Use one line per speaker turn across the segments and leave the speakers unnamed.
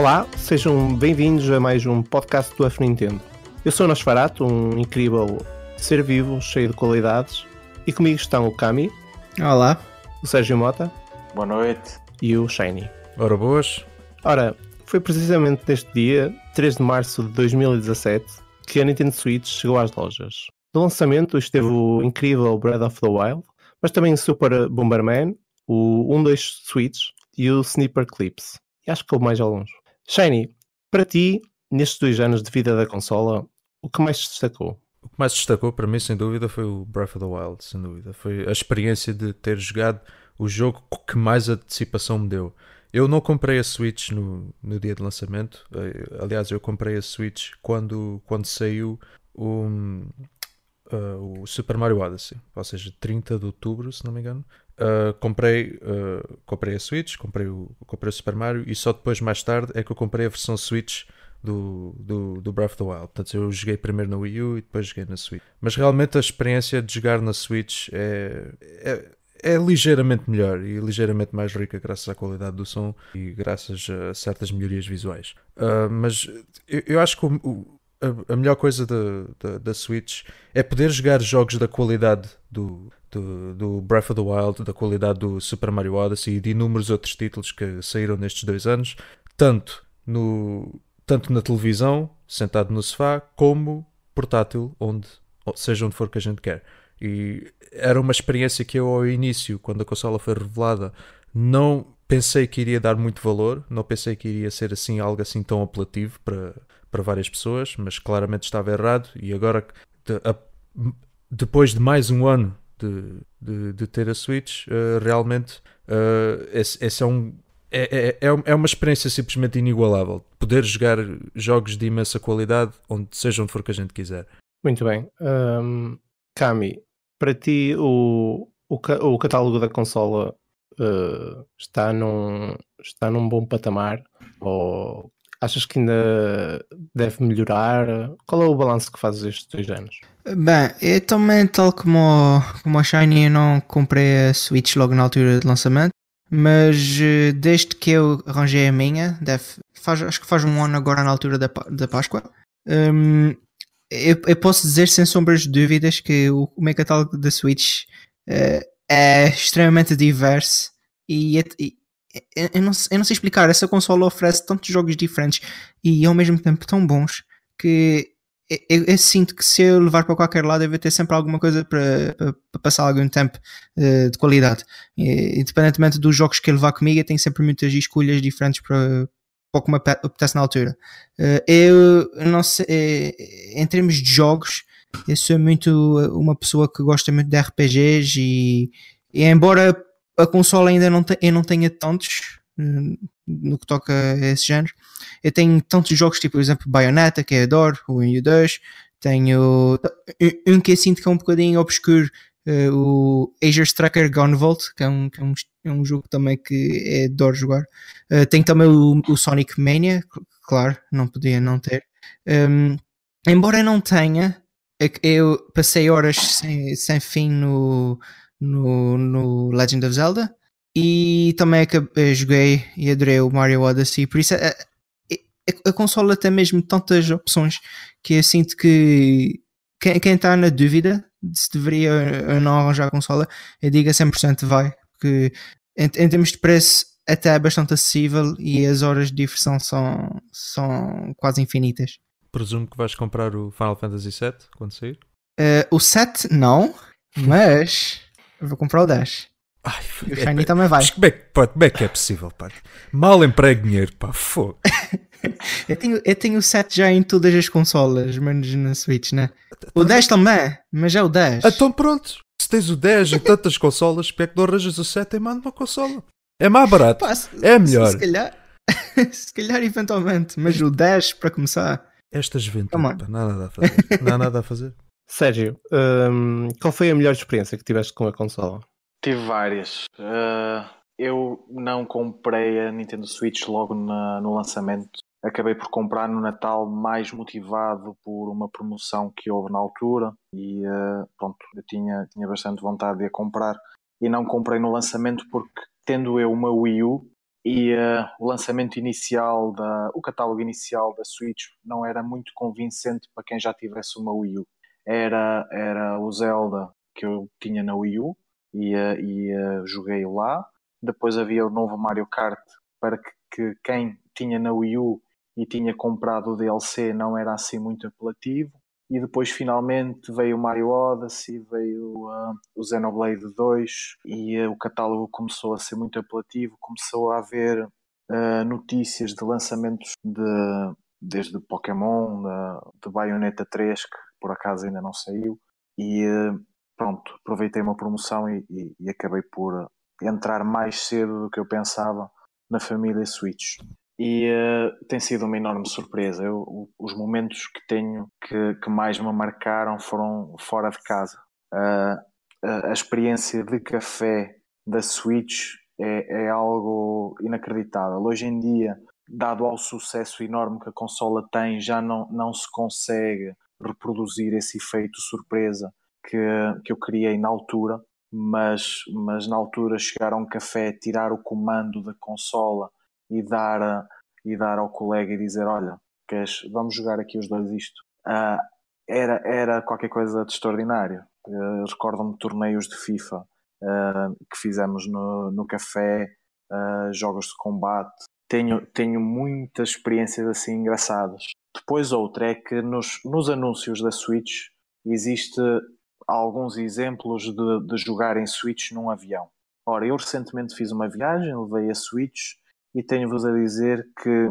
Olá, sejam bem-vindos a mais um podcast do F Nintendo. Eu sou o Nosferato, um incrível ser vivo, cheio de qualidades, e comigo estão o Kami.
Olá.
O Sérgio Mota.
Boa noite.
E o Shiny.
Ora boas.
Ora, foi precisamente neste dia, 3 de março de 2017, que a Nintendo Switch chegou às lojas. No lançamento esteve o incrível Breath of the Wild, mas também o Super Bomberman, o 1-2 Switch e o Sniper Clips. E acho que houve mais alguns. Shiny, para ti, nestes dois anos de vida da consola, o que mais se destacou?
O que mais destacou para mim, sem dúvida, foi o Breath of the Wild, sem dúvida. Foi a experiência de ter jogado o jogo que mais antecipação me deu. Eu não comprei a Switch no, no dia de lançamento. Eh, aliás, eu comprei a Switch quando, quando saiu o, uh, o Super Mario Odyssey, ou seja, 30 de outubro, se não me engano. Uh, comprei, uh, comprei a Switch, comprei o, comprei o Super Mario e só depois, mais tarde, é que eu comprei a versão Switch do, do, do Breath of the Wild. Portanto, eu joguei primeiro na Wii U e depois joguei na Switch. Mas realmente a experiência de jogar na Switch é, é, é ligeiramente melhor e ligeiramente mais rica graças à qualidade do som e graças a certas melhorias visuais. Uh, mas eu, eu, acho que o, o, a, a, melhor coisa da, da, Switch é poder jogar jogos da qualidade do, do, do, Breath of the Wild, da qualidade do Super Mario Odyssey e de inúmeros outros títulos que saíram nestes dois anos, tanto no tanto na televisão, sentado no sofá, como portátil, onde, seja onde for que a gente quer. E era uma experiência que eu, ao início, quando a consola foi revelada, não pensei que iria dar muito valor, não pensei que iria ser assim algo assim tão apelativo para, para várias pessoas, mas claramente estava errado. E agora, de, a, depois de mais um ano de, de, de ter a Switch, uh, realmente uh, esse, esse é um é, é, é, é uma experiência simplesmente inigualável. Poder jogar jogos de imensa qualidade, onde seja onde for que a gente quiser.
Muito bem. Um, Kami, para ti o, o, o catálogo da consola uh, está, num, está num bom patamar? Ou achas que ainda deve melhorar? Qual é o balanço que fazes estes dois anos?
Bem, eu também, tal como, como a Shiny, eu não comprei a Switch logo na altura de lançamento mas eh, desde que eu arranjei a minha, deve, faz, acho que faz um ano agora na altura da, da Páscoa, um, eu, eu, posso dizer sem sombras de dúvidas que o, o meu catálogo da Switch uh, é extremamente diverso e, e eu, não, eu não sei explicar, essa consola oferece tantos jogos diferentes e ao mesmo tempo tão bons que eu, eu, sinto que se eu levar para qualquer lado, eu vou ter sempre alguma coisa para, passar algum tempo uh, de qualidade. E, independentemente dos jogos que eu levar comigo, eu tenho sempre muitas escolhas diferentes para, para o que me apetece na altura. Uh, eu não sei, eh, em termos de jogos, eu sou muito uma pessoa que gosta muito de RPGs e, e embora a consola ainda não, te, eu não tenha tantos no que toca a esse género, eu tenho tantos jogos, tipo, por exemplo, Bayonetta, que eu adoro, o 1 e o 2. Tenho um que eu sinto que é um bocadinho obscuro, uh, o Asia Striker Gone Vault, que é um, que é um, é um jogo também que é adoro jogar. Uh, tenho também o, o, Sonic Mania, claro, não podia não ter. Um, embora eu não tenha, é eu passei horas sem, sem fim no, no, no Legend of Zelda e também acabei, joguei e adorei o Mario Odyssey, por isso é, a, consola tem mesmo tantas opções que eu sinto que quem, quem está na dúvida de se deveria ou não arranjar a consola, eu digo a 100% vai, porque em, em termos de preço até é bastante acessível e as horas de diversão são, são quase infinitas.
Presumo que vais comprar o Final Fantasy VII quando sair?
Uh, o 7 não, mas vou comprar o 10.
Ai,
e o Shiny é, também vai.
Como é, pá, como é que é possível, pá? Mal emprego dinheiro, pá, fogo.
eu, tenho, eu tenho o 7 já em todas as consolas, menos na Switch, né? O 10 também, mas é o 10.
Então pronto, se tens o 10 em tantas consolas, porque é que não arranjas o 7 e manda uma consola? É mais barato, pá, se, é melhor.
Se, calhar, se calhar eventualmente, mas o 10 para começar.
Esta juventude, pá, nada a fazer. Não há nada a fazer.
Sérgio, um, qual foi a melhor experiência que tiveste com a consola?
Tive várias. Uh, eu não comprei a Nintendo Switch logo na, no lançamento. Acabei por comprar no Natal mais motivado por uma promoção que houve na altura e uh, pronto, eu tinha, tinha bastante vontade de a comprar e não comprei no lançamento porque tendo eu uma Wii U e uh, o lançamento inicial, da, o catálogo inicial da Switch não era muito convincente para quem já tivesse uma Wii U. Era, era o Zelda que eu tinha na Wii U e, uh, e uh, joguei lá. Depois havia o novo Mario Kart para que, que, quem tinha na Wii U e tinha comprado o DLC não era assim muito apelativo. E depois finalmente veio o Mario Odyssey, veio uh, o Xenoblade 2 e uh, o catálogo começou a ser muito apelativo, começou a haver uh, notícias de lançamentos de, desde Pokémon, de, de Bayonetta 3, que por acaso ainda não saiu, e pronto, aproveitei uma promoção e, e, e acabei por entrar mais cedo do que eu pensava na família Switch e uh, tem sido uma enorme surpresa. Eu, os momentos que tenho que, que, mais me marcaram foram fora de casa. Uh, a, a, experiência de café da Switch é, é, algo inacreditável. Hoje em dia, dado ao sucesso enorme que a consola tem, já não, não se consegue reproduzir esse efeito surpresa que, que eu criei na altura. Mas, mas na altura chegar a um café, tirar o comando da consola e dar, e dar ao colega e dizer: Olha, queres, vamos jogar aqui os dois isto. Uh, era, era qualquer coisa de extraordinário. Uh, Recordo-me torneios de FIFA uh, que fizemos no, no café, uh, jogos de combate. Tenho, tenho muitas experiências assim engraçadas. Depois outra é que nos, nos anúncios da Switch existe alguns exemplos de, de jogar em Switch num avião. Ora, eu recentemente fiz uma viagem, levei a Switch e tenho-vos a dizer que.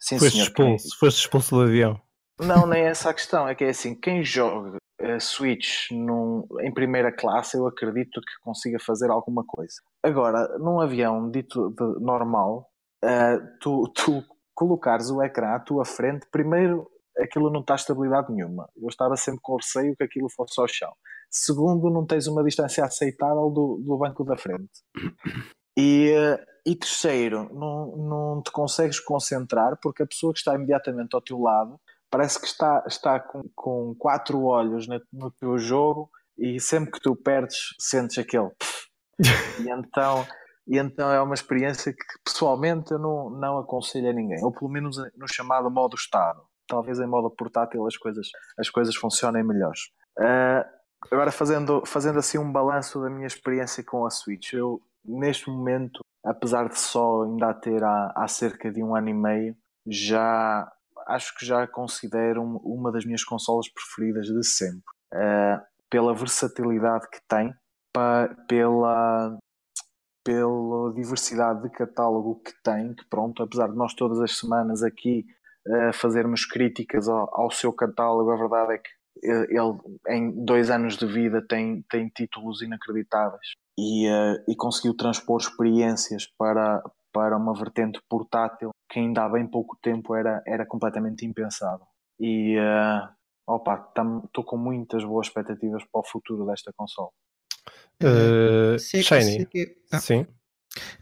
Sim, foste senhor, expulso, quem... foste expulso do avião.
Não, nem é essa a questão. É que é assim: quem joga a Switch num, em primeira classe, eu acredito que consiga fazer alguma coisa. Agora, num avião dito de, normal, uh, tu, tu colocares o ecrã à tua frente, primeiro aquilo não está estabilidade nenhuma. Eu estava sempre com receio que aquilo fosse ao chão. Segundo, não tens uma distância aceitável do, do banco da frente. E, e terceiro, não, não te consegues concentrar porque a pessoa que está imediatamente ao teu lado parece que está, está com, com quatro olhos no, no teu jogo e sempre que tu perdes sentes aquele e então e então é uma experiência que pessoalmente eu não, não aconselho a ninguém. Ou pelo menos no chamado modo estado. Talvez em modo portátil as coisas as coisas funcionem melhores uh, agora fazendo fazendo assim um balanço da minha experiência com a Switch. Eu neste momento, apesar de só ainda ter há, há cerca de um ano e meio, já acho que já considero uma das minhas consolas preferidas de sempre. Uh, pela versatilidade que tem, pa, pela, pela diversidade de catálogo que tem, que pronto, apesar de nós todas as semanas aqui uh, fazermos críticas ao, ao, seu catálogo, a verdade é que ele em dois anos de vida tem, tem títulos inacreditáveis e, uh, e conseguiu transpor experiências para, para uma vertente portátil que ainda há bem pouco tempo era, era completamente impensável. E uh, opa, estou com muitas boas expectativas para o futuro desta console.
Uh, Shiny. Ah. Sim.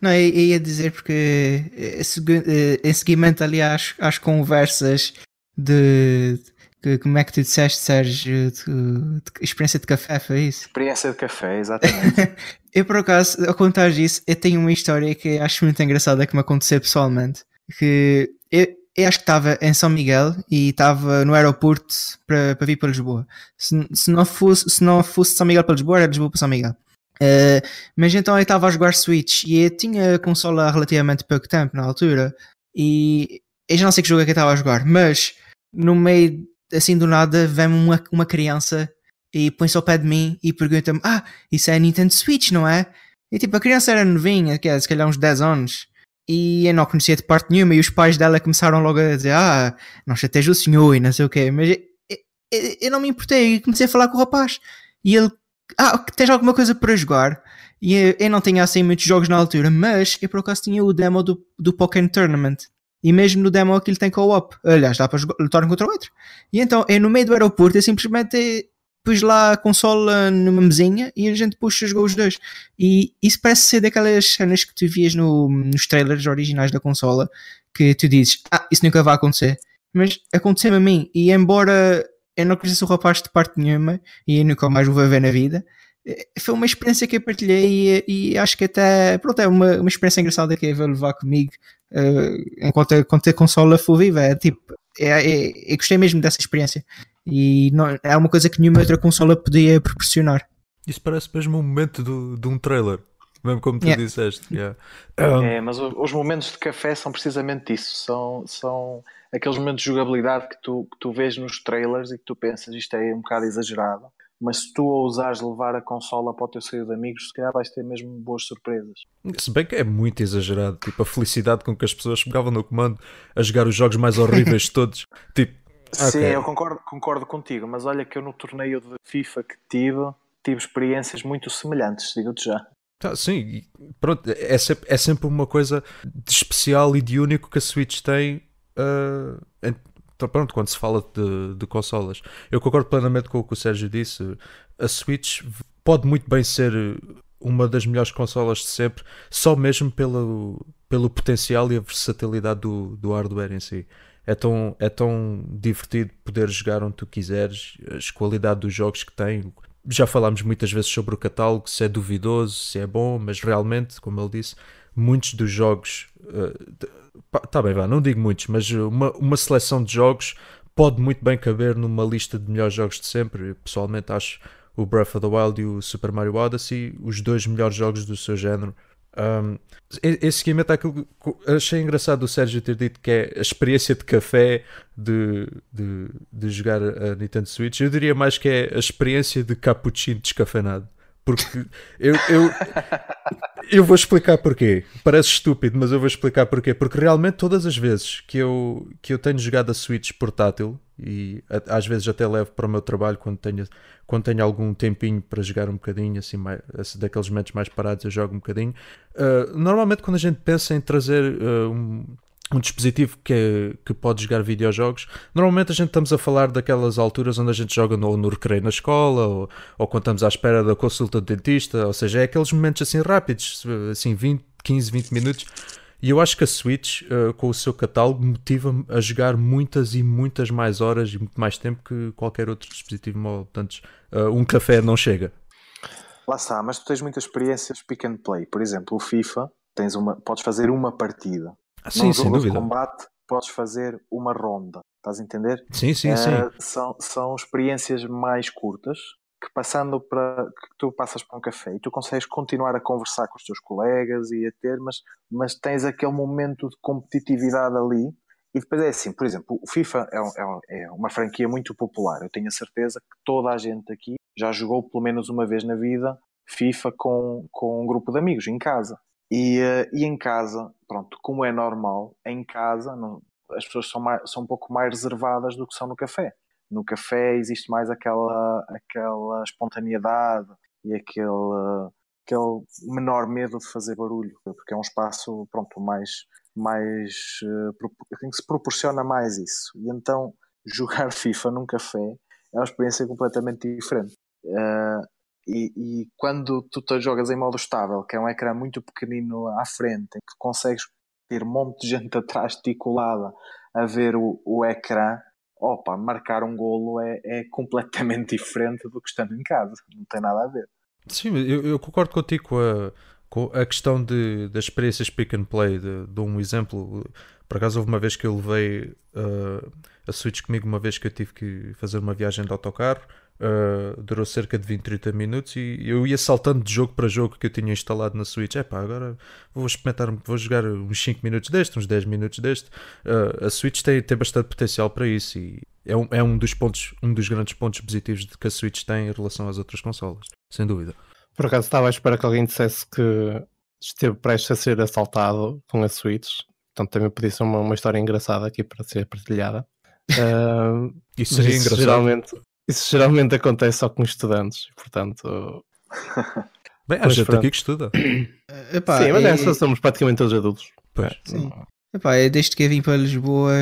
Não, eu ia dizer porque em seguimento ali às, às conversas de que, como é que tu disseste, Sérgio? De, de, experiência de café, foi isso?
Experiência de café, exatamente.
eu, por acaso, ao contar isso, eu tenho uma história que acho muito engraçada que me aconteceu pessoalmente. Que eu, eu acho que estava em São Miguel e estava no aeroporto para, vir para Lisboa. Se, se, não fosse, se não fosse São Miguel para Lisboa, era Lisboa para São Miguel. Uh, mas então eu estava a jogar Switch e eu tinha a consola há relativamente pouco tempo na altura e eu já não sei que jogo é que eu estava a jogar, mas no meio assim do nada vem uma, uma criança e põe-se ao pé de mim e pergunta-me: Ah, isso é Nintendo Switch, não é? E tipo, a criança era novinha, que é, se calhar uns 10 anos, e eu não conhecia de parte nenhuma, e os pais dela começaram logo a dizer: Ah, não chateja o senhor e não sei o quê, mas eu, eu, eu não me importei, e comecei a falar com o rapaz, e ele: Ah, tens alguma coisa para jogar? E eu, eu não tinha assim muitos jogos na altura, mas eu por acaso tinha o demo do, do Pokémon Tournament. E mesmo no demo aquilo tem co-op. Aliás, dá para lutar um contra o outro. E então, é no meio do aeroporto, eu simplesmente pus lá a consola numa mesinha e a gente puxa jogou os dois. E isso parece ser daquelas cenas que tu vias no, nos trailers originais da consola que tu dizes, ah, isso nunca vai acontecer. Mas aconteceu a mim. E embora eu não conhecesse o rapaz de parte nenhuma e nunca mais o vou ver na vida, foi uma experiência que eu partilhei e, e acho que até pronto, é uma, uma experiência engraçada que eu vou levar comigo uh, enquanto, enquanto a consola for viva. É tipo, é, é, eu gostei mesmo dessa experiência e não, é uma coisa que nenhuma outra consola podia proporcionar.
Isso parece mesmo um momento do, de um trailer, mesmo como tu yeah. disseste. Yeah.
Um... É, mas os momentos de café são precisamente isso. São, são aqueles momentos de jogabilidade que tu, que tu vês nos trailers e que tu pensas isto é um bocado exagerado. Mas se tu ousares levar a consola para o teu saio de amigos, se calhar vais ter mesmo boas surpresas.
Se bem que é muito exagerado, tipo a felicidade com que as pessoas pegavam no comando a jogar os jogos mais horríveis de todos. Tipo,
Sim, okay. eu concordo, concordo contigo, mas olha que eu no torneio de FIFA que tive, tive experiências muito semelhantes, digo-te já.
Ah, sim, pronto, é sempre, é sempre uma coisa de especial e de único que a Switch tem. Uh, então, pronto, quando se fala de, de consolas, eu concordo plenamente com o que o Sérgio disse. A Switch pode muito bem ser uma das melhores consolas de sempre, só mesmo pelo, pelo potencial e a versatilidade do, do hardware em si é tão, é tão divertido poder jogar onde tu quiseres, a qualidade dos jogos que tem. Já falámos muitas vezes sobre o catálogo, se é duvidoso, se é bom, mas realmente, como ele disse, muitos dos jogos. Uh, tá bem, vá, não digo muitos, mas uma, uma seleção de jogos pode muito bem caber numa lista de melhores jogos de sempre. Eu, pessoalmente acho o Breath of the Wild e o Super Mario Odyssey os dois melhores jogos do seu género. Um, esse seguimento àquilo que achei engraçado o Sérgio ter dito que é a experiência de café de, de, de jogar a Nintendo Switch. Eu diria mais que é a experiência de cappuccino descafeinado. Porque eu, eu, eu vou explicar porquê. Parece estúpido, mas eu vou explicar porquê. Porque realmente todas as vezes que eu, que eu tenho jogado a Switch portátil, e às vezes até levo para o meu trabalho quando tenho, quando tenho algum tempinho para jogar um bocadinho, assim, mais, assim, daqueles momentos mais parados eu jogo um bocadinho. Uh, normalmente quando a gente pensa em trazer uh, um um dispositivo que, que pode jogar videojogos. Normalmente a gente estamos a falar daquelas alturas onde a gente joga no, no recreio na escola ou, ou quando estamos à espera da consulta do dentista, ou seja, é aqueles momentos assim rápidos, assim 20, 15, 20 minutos. E eu acho que a Switch, uh, com o seu catálogo, motiva-me a jogar muitas e muitas mais horas e muito mais tempo que qualquer outro dispositivo móvel. Portanto, uh, um café não chega.
Lá está, mas tu tens muitas experiências pick and play. Por exemplo, o FIFA, tens uma, podes fazer uma partida
ah, sim, sem dúvida.
de combate podes fazer uma ronda, estás a entender?
Sim, sim, uh, sim.
São, são experiências mais curtas que passando para que tu passas para um café e tu consegues continuar a conversar com os teus colegas e a ter, mas, mas tens aquele momento de competitividade ali e depois é assim, por exemplo, o FIFA é, é, é uma franquia muito popular. Eu tenho a certeza que toda a gente aqui já jogou pelo menos uma vez na vida FIFA com, com um grupo de amigos em casa. E, uh, e em casa, pronto, como é normal, em casa não, as pessoas são, mais, são um pouco mais reservadas do que são no café. No café existe mais aquela, aquela espontaneidade e aquele, aquele menor medo de fazer barulho, porque é um espaço pronto, mais, mais uh, que se proporciona mais isso. E então jogar FIFA num café é uma experiência completamente diferente. Uh, e, e, quando tu te jogas em modo estável, que é um ecrã muito pequenino à frente, em que consegues ter um monte de gente atrás colada a ver o, o ecrã, opa, marcar um golo é, é completamente diferente do que estando em casa, não tem nada a ver.
Sim, eu, eu concordo contigo com a, com a questão de, das experiências pick and play. De, de um exemplo, por acaso houve uma vez que eu levei uh, a Switch comigo, uma vez que eu tive que fazer uma viagem de autocarro Uh, durou cerca de 20, 30 minutos e eu ia saltando de jogo para jogo que eu tinha instalado na Switch. É pá, agora vou experimentar, vou jogar uns 5 minutos deste, uns 10 minutos deste. Uh, a Switch tem, tem bastante potencial para isso e é um, é um dos pontos, um dos grandes pontos positivos que a Switch tem em relação às outras consolas, sem dúvida.
Por acaso estava à espera que alguém dissesse que esteve prestes a ser assaltado com a Switch, portanto também podia ser uma, uma história engraçada aqui para ser partilhada. Uh,
isso seria engraçado.
Geralmente, isso geralmente acontece só com estudantes, portanto.
Bem, há gente aqui que estuda.
Epá, sim, mas é, só somos praticamente todos adultos.
Pois.
Sim. Epá, é desde que eu vim para Lisboa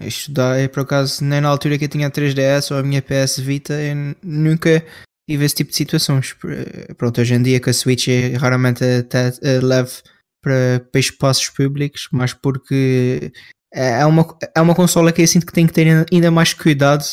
estudar, é por acaso, nem na altura que eu tinha 3DS ou a minha PS Vita, eu nunca tive esse tipo de situações. Pronto, hoje em dia com a Switch é raramente até leve para, para espaços públicos, mas porque é uma, é uma consola que eu sinto que tem que ter ainda mais cuidado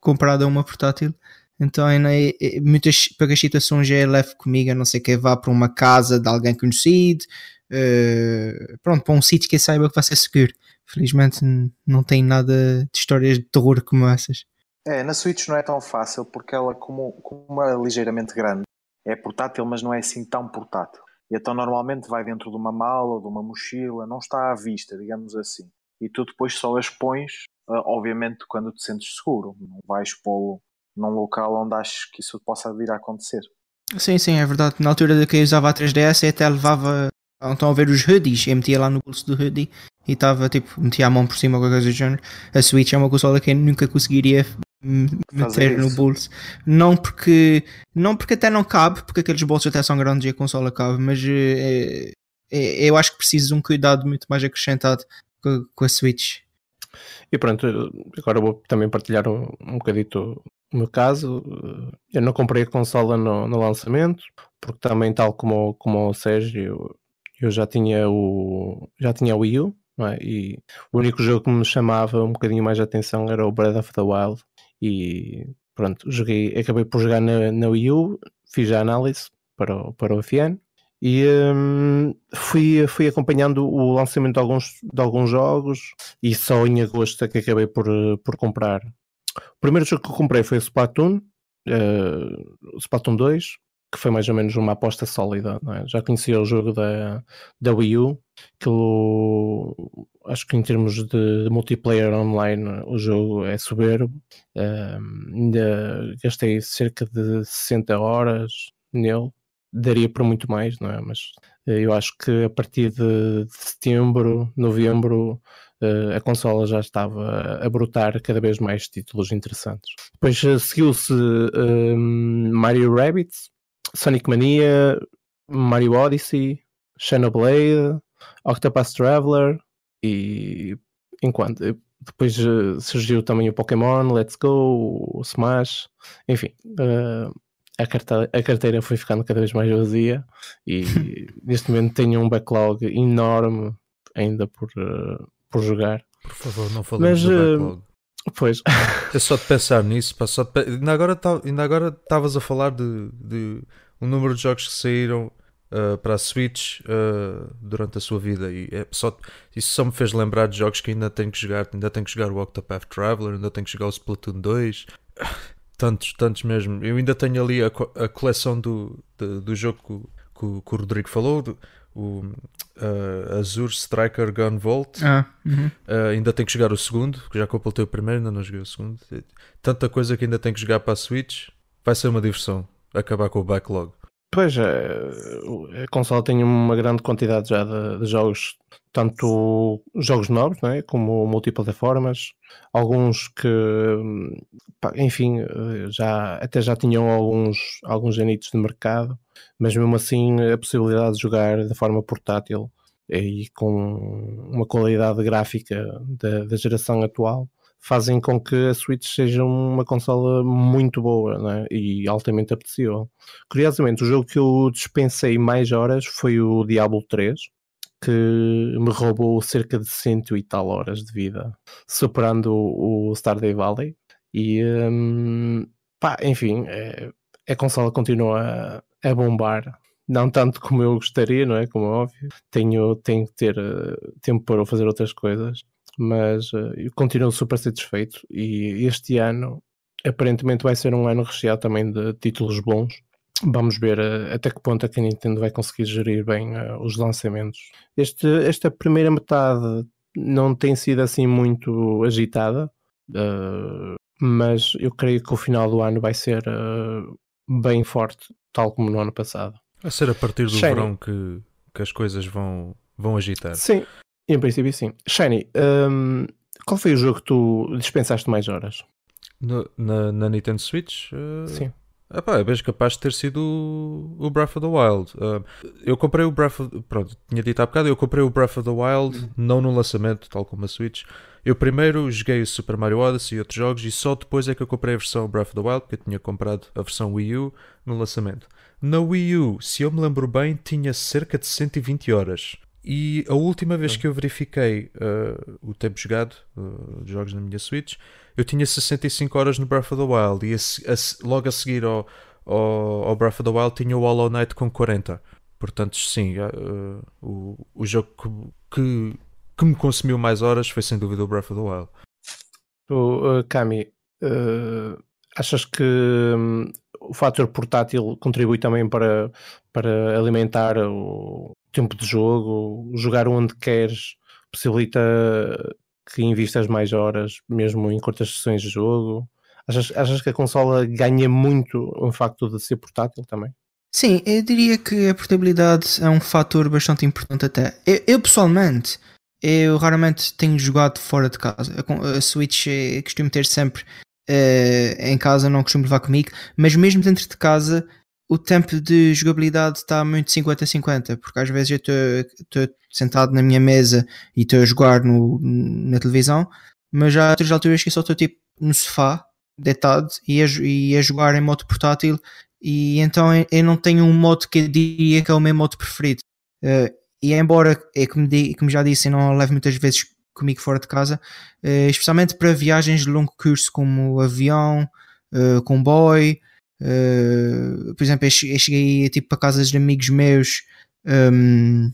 comparado a uma portátil. Então, é, é, muitas poucas situações é levo comigo, a não ser que vá para uma casa de alguém conhecido, uh, pronto, para um sítio que saiba que vai ser seguro. Felizmente não tem nada de histórias de terror como essas.
É, na Switch não é tão fácil porque ela, como, como é ligeiramente grande, é portátil, mas não é assim tão portátil. E então normalmente vai dentro de uma mala ou de uma mochila, não está à vista, digamos assim. E tu depois só as pões, obviamente, quando te sentes seguro. Não vais pô-lo num local onde achas que isso possa vir a acontecer.
Sim, sim, é verdade. Na altura de que eu usava a 3DS, eu até levava. Então a ver os hoodies, eu metia lá no bolso do hoodie e estava tipo, metia a mão por cima ou qualquer coisa do género. A Switch é uma consola que eu nunca conseguiria meter no bolso. Não porque, não porque até não cabe, porque aqueles bolsos até são grandes e a consola cabe, mas é, é, eu acho que preciso de um cuidado muito mais acrescentado com, com a Switch.
E pronto, agora vou também partilhar um, um bocadito o meu caso. Eu não comprei a consola no, no lançamento, porque também, tal como, como o Sérgio, eu já tinha o, já tinha o Wii U, é? E o único jogo que me chamava um bocadinho mais a atenção era o Breath of the Wild. E pronto, joguei, acabei por jogar na, na Wii U, fiz a análise para o, para o FN e hum, fui, fui acompanhando o lançamento de alguns, de alguns jogos e só em agosto é que acabei por, por comprar. O primeiro jogo que eu comprei foi o Splatoon, uh, Splatoon 2, que foi mais ou menos uma aposta sólida. É? Já conhecia o jogo da, da Wii U, que acho que em termos de, de, multiplayer online o jogo é soberbo. Um, ainda gastei cerca de 60 horas nele. Daria para muito mais, não é? Mas eh, eu acho que a partir de, setembro, novembro, uh, a consola já estava a brotar cada vez mais títulos interessantes. Depois uh, seguiu-se um, Mario Rabbits, Sonic Mania, Mario Odyssey, Xenoblade, Octopath Traveler e enquanto depois surgiu também o Pokémon, Let's Go, o Smash, enfim, uh, a, carteira, a carteira foi ficando cada vez mais vazia e neste momento tenho um backlog enorme ainda por, uh, por jogar.
Por favor, não falemos Mas, do backlog.
Pois.
É só de pensar nisso. Pá, só de... Ainda agora ainda agora estavas a falar de, de um número de jogos que saíram uh, para a Switch uh, durante a sua vida e é só, isso só me fez lembrar de jogos que ainda tenho que jogar. Ainda tenho que jogar o Octopath Traveler, ainda tenho que jogar o Splatoon 2. Tantos, tantos mesmo. Eu ainda tenho ali a, a coleção do, do, do jogo que, que, que, o Rodrigo falou, do, o uh, Azure Striker Gun Vault.
Ah, uhum.
uh, ainda tenho que jogar o segundo, que já completei o primeiro, ainda não joguei o segundo. Tanta coisa que ainda tenho que jogar para a Switch. Vai ser uma diversão acabar com o backlog.
Pois é, a consola tem uma grande quantidade já de, de jogos, tanto jogos novos, né, como multiplataformas, alguns que, enfim, já até já tinham alguns, alguns anitos de mercado, mas mesmo assim a possibilidade de jogar de forma portátil e com uma qualidade gráfica da geração atual fazem com que a Switch seja uma consola muito boa é? e altamente apetecível. Curiosamente, o jogo que eu dispensei mais horas foi o Diablo 3, que me roubou cerca de cento e tal horas de vida, superando o Stardew Valley. E hum, pá, enfim, é, a consola continua a, a, bombar. Não tanto como eu gostaria, não é? Como é óbvio. Tenho, tenho que ter uh, tempo para fazer outras coisas mas uh, continuo super satisfeito e este ano aparentemente vai ser um ano recheado também de títulos bons. Vamos ver uh, até que ponto é que a Nintendo vai conseguir gerir bem uh, os lançamentos. Este, esta primeira metade não tem sido assim muito agitada, mas eu creio que o final do ano vai ser bem forte, tal como no ano passado.
Vai ser a partir do verão que, que as coisas vão, vão agitar.
Sim, em princípio, sim. Shiny, um, qual foi o jogo que tu dispensaste mais horas?
No, na, na, Nintendo Switch? Uh,
sim.
Epá, é bem capaz de ter sido o, Breath of the Wild. Uh, eu comprei o Breath of, Pronto, tinha dito há bocado, eu comprei o Breath of the Wild, uhum. não no lançamento, tal como a Switch. Eu primeiro joguei o Super Mario Odyssey e outros jogos e só depois é que eu comprei a versão Breath of the Wild, porque eu tinha comprado a versão Wii U no lançamento. Na Wii U, se eu me lembro bem, tinha cerca de 120 horas. E a última vez que eu verifiquei uh, o tempo jogado uh, de jogos na minha Switch, eu tinha 65 horas no Breath of the Wild e a, a, logo a seguir ao, ao, ao, Breath of the Wild tinha o Hollow Knight com 40. Portanto, sim, uh, o, o jogo que, que, que, me consumiu mais horas foi sem dúvida o Breath of the Wild.
O, Kami, achas que o fator portátil contribui também para, para alimentar o tempo de jogo, jogar onde queres, possibilita que investas mais horas, mesmo em curtas sessões de jogo? Achas, achas que a consola ganha muito o facto de ser portátil também?
Sim, eu diria que a portabilidade é um fator bastante importante até. Eu, eu pessoalmente, eu raramente tenho jogado fora de casa. A, a Switch eu costumo ter sempre uh, em casa, não costumo levar comigo, mas mesmo dentro de casa o tempo de jogabilidade está muito 50-50, porque às vezes eu estou sentado na minha mesa e estou a jogar no, na televisão, mas há outras alturas que só estou tipo no sofá, deitado e a, e a jogar em modo portátil, e então eu não tenho um modo que eu diria que é o meu modo preferido. Uh, e embora, é como, como já disse, eu não levo muitas vezes comigo fora de casa, uh, especialmente para viagens de longo curso como avião, uh, comboio Uh, por exemplo, eu cheguei tipo para casas de amigos meus um,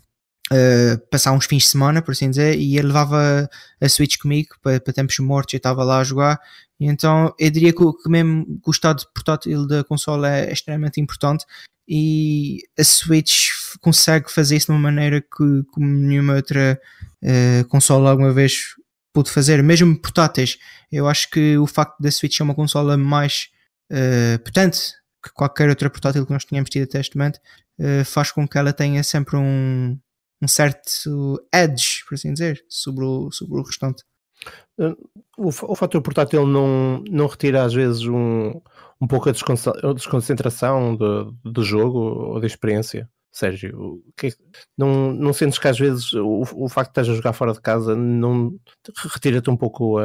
uh, passar uns fins de semana, por assim dizer, e ele levava a Switch comigo para, para tempos mortos, eu estava lá a jogar. E então eu diria que, que mesmo o estado portátil da consola é extremamente importante e a Switch consegue fazer isso de uma maneira que nenhuma outra uh, consola alguma vez pude fazer, mesmo portáteis. Eu acho que o facto da Switch ser uma consola mais uh, potente que qualquer outra portátil que nós tenhamos tido até este momento, uh, faz com que ela tenha sempre um, um certo edge, por assim dizer, sobre o, sobre o restante.
Eh, o, o fator portátil não, não retira às vezes um, um pouco a desconcentração do, do jogo ou da experiência? Sérgio, que, não, não sentes que às vezes o, o facto de estás a jogar fora de casa não retira-te um pouco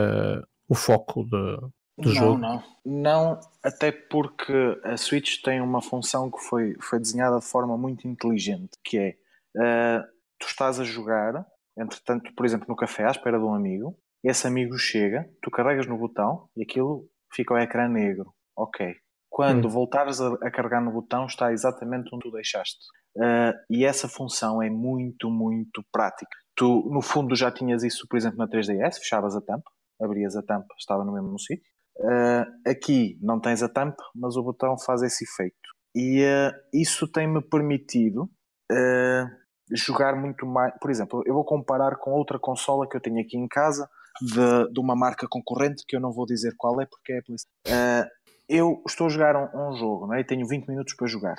o foco de, do
não,
jogo?
Não, não, até porque a Switch tem uma função que foi, foi desenhada de forma muito inteligente, que é uh, tu estás a jogar, entretanto, por exemplo, no café à espera de um amigo, esse amigo chega, tu carregas no botão e aquilo fica o ecrã negro. Ok. Quando hum. voltares a, a, carregar no botão, está exatamente onde tu deixaste. Uh, e essa função é muito, muito prática. Tu, no fundo, já tinhas isso, por exemplo, na 3DS, fechavas a tampa, abrias a tampa, estava no mesmo sítio. Uh, aqui não tens a tampa, mas o botão faz esse efeito. E uh, isso tem-me permitido uh, jogar muito mais. Por exemplo, eu vou comparar com outra consola que eu tenho aqui em casa, de, de uma marca concorrente, que eu não vou dizer qual é, porque é PlayStation. eu estou a jogar um, um, jogo não é? e tenho 20 minutos para jogar.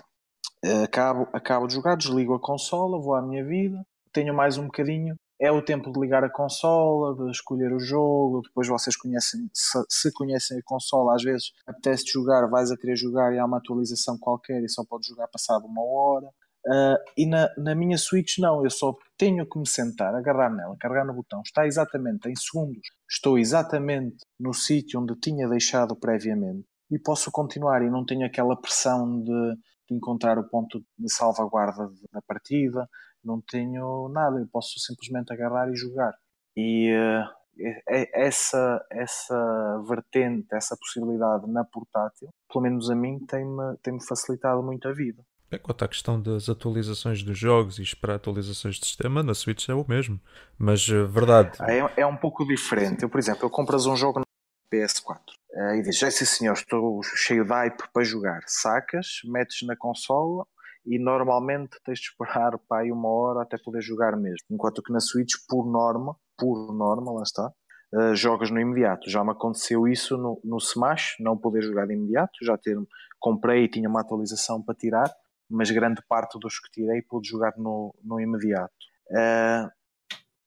acabo, acabo de jogar, desligo a consola, vou à minha vida, tenho mais um bocadinho é o tempo de ligar a consola, de escolher o jogo, depois vocês conhecem, se, conhecem a consola, às vezes apetece jogar, vais a querer jogar e há uma atualização qualquer e só podes jogar passado uma hora. Uh, e na, na minha Switch não, eu só tenho que me sentar, agarrar nela, carregar no botão, está exatamente em segundos, estou exatamente no sítio onde tinha deixado previamente e posso continuar e não tenho aquela pressão de, de encontrar o ponto de salvaguarda da partida, não tenho nada, eu posso simplesmente agarrar e jogar. E uh, essa, essa vertente, essa possibilidade na portátil, pelo menos a mim, tem-me tem -me facilitado muito a vida.
É, quanto à questão das atualizações dos jogos e esperar atualizações de sistema, na Switch é o mesmo. Mas, uh, verdade.
É, é um pouco diferente. Eu, por exemplo, eu compras um jogo no PS4 uh, e dizes, sim senhor, estou cheio de hype para jogar. Sacas, metes na consola e normalmente tens de esperar para aí uma hora até poder jogar mesmo. Enquanto que na Switch, por norma, por norma, lá está, uh, jogas no imediato. Já me aconteceu isso no, no Smash, não poder jogar de imediato, já ter, comprei e tinha uma atualização para tirar, mas grande parte dos que tirei pude jogar no, no imediato. Uh,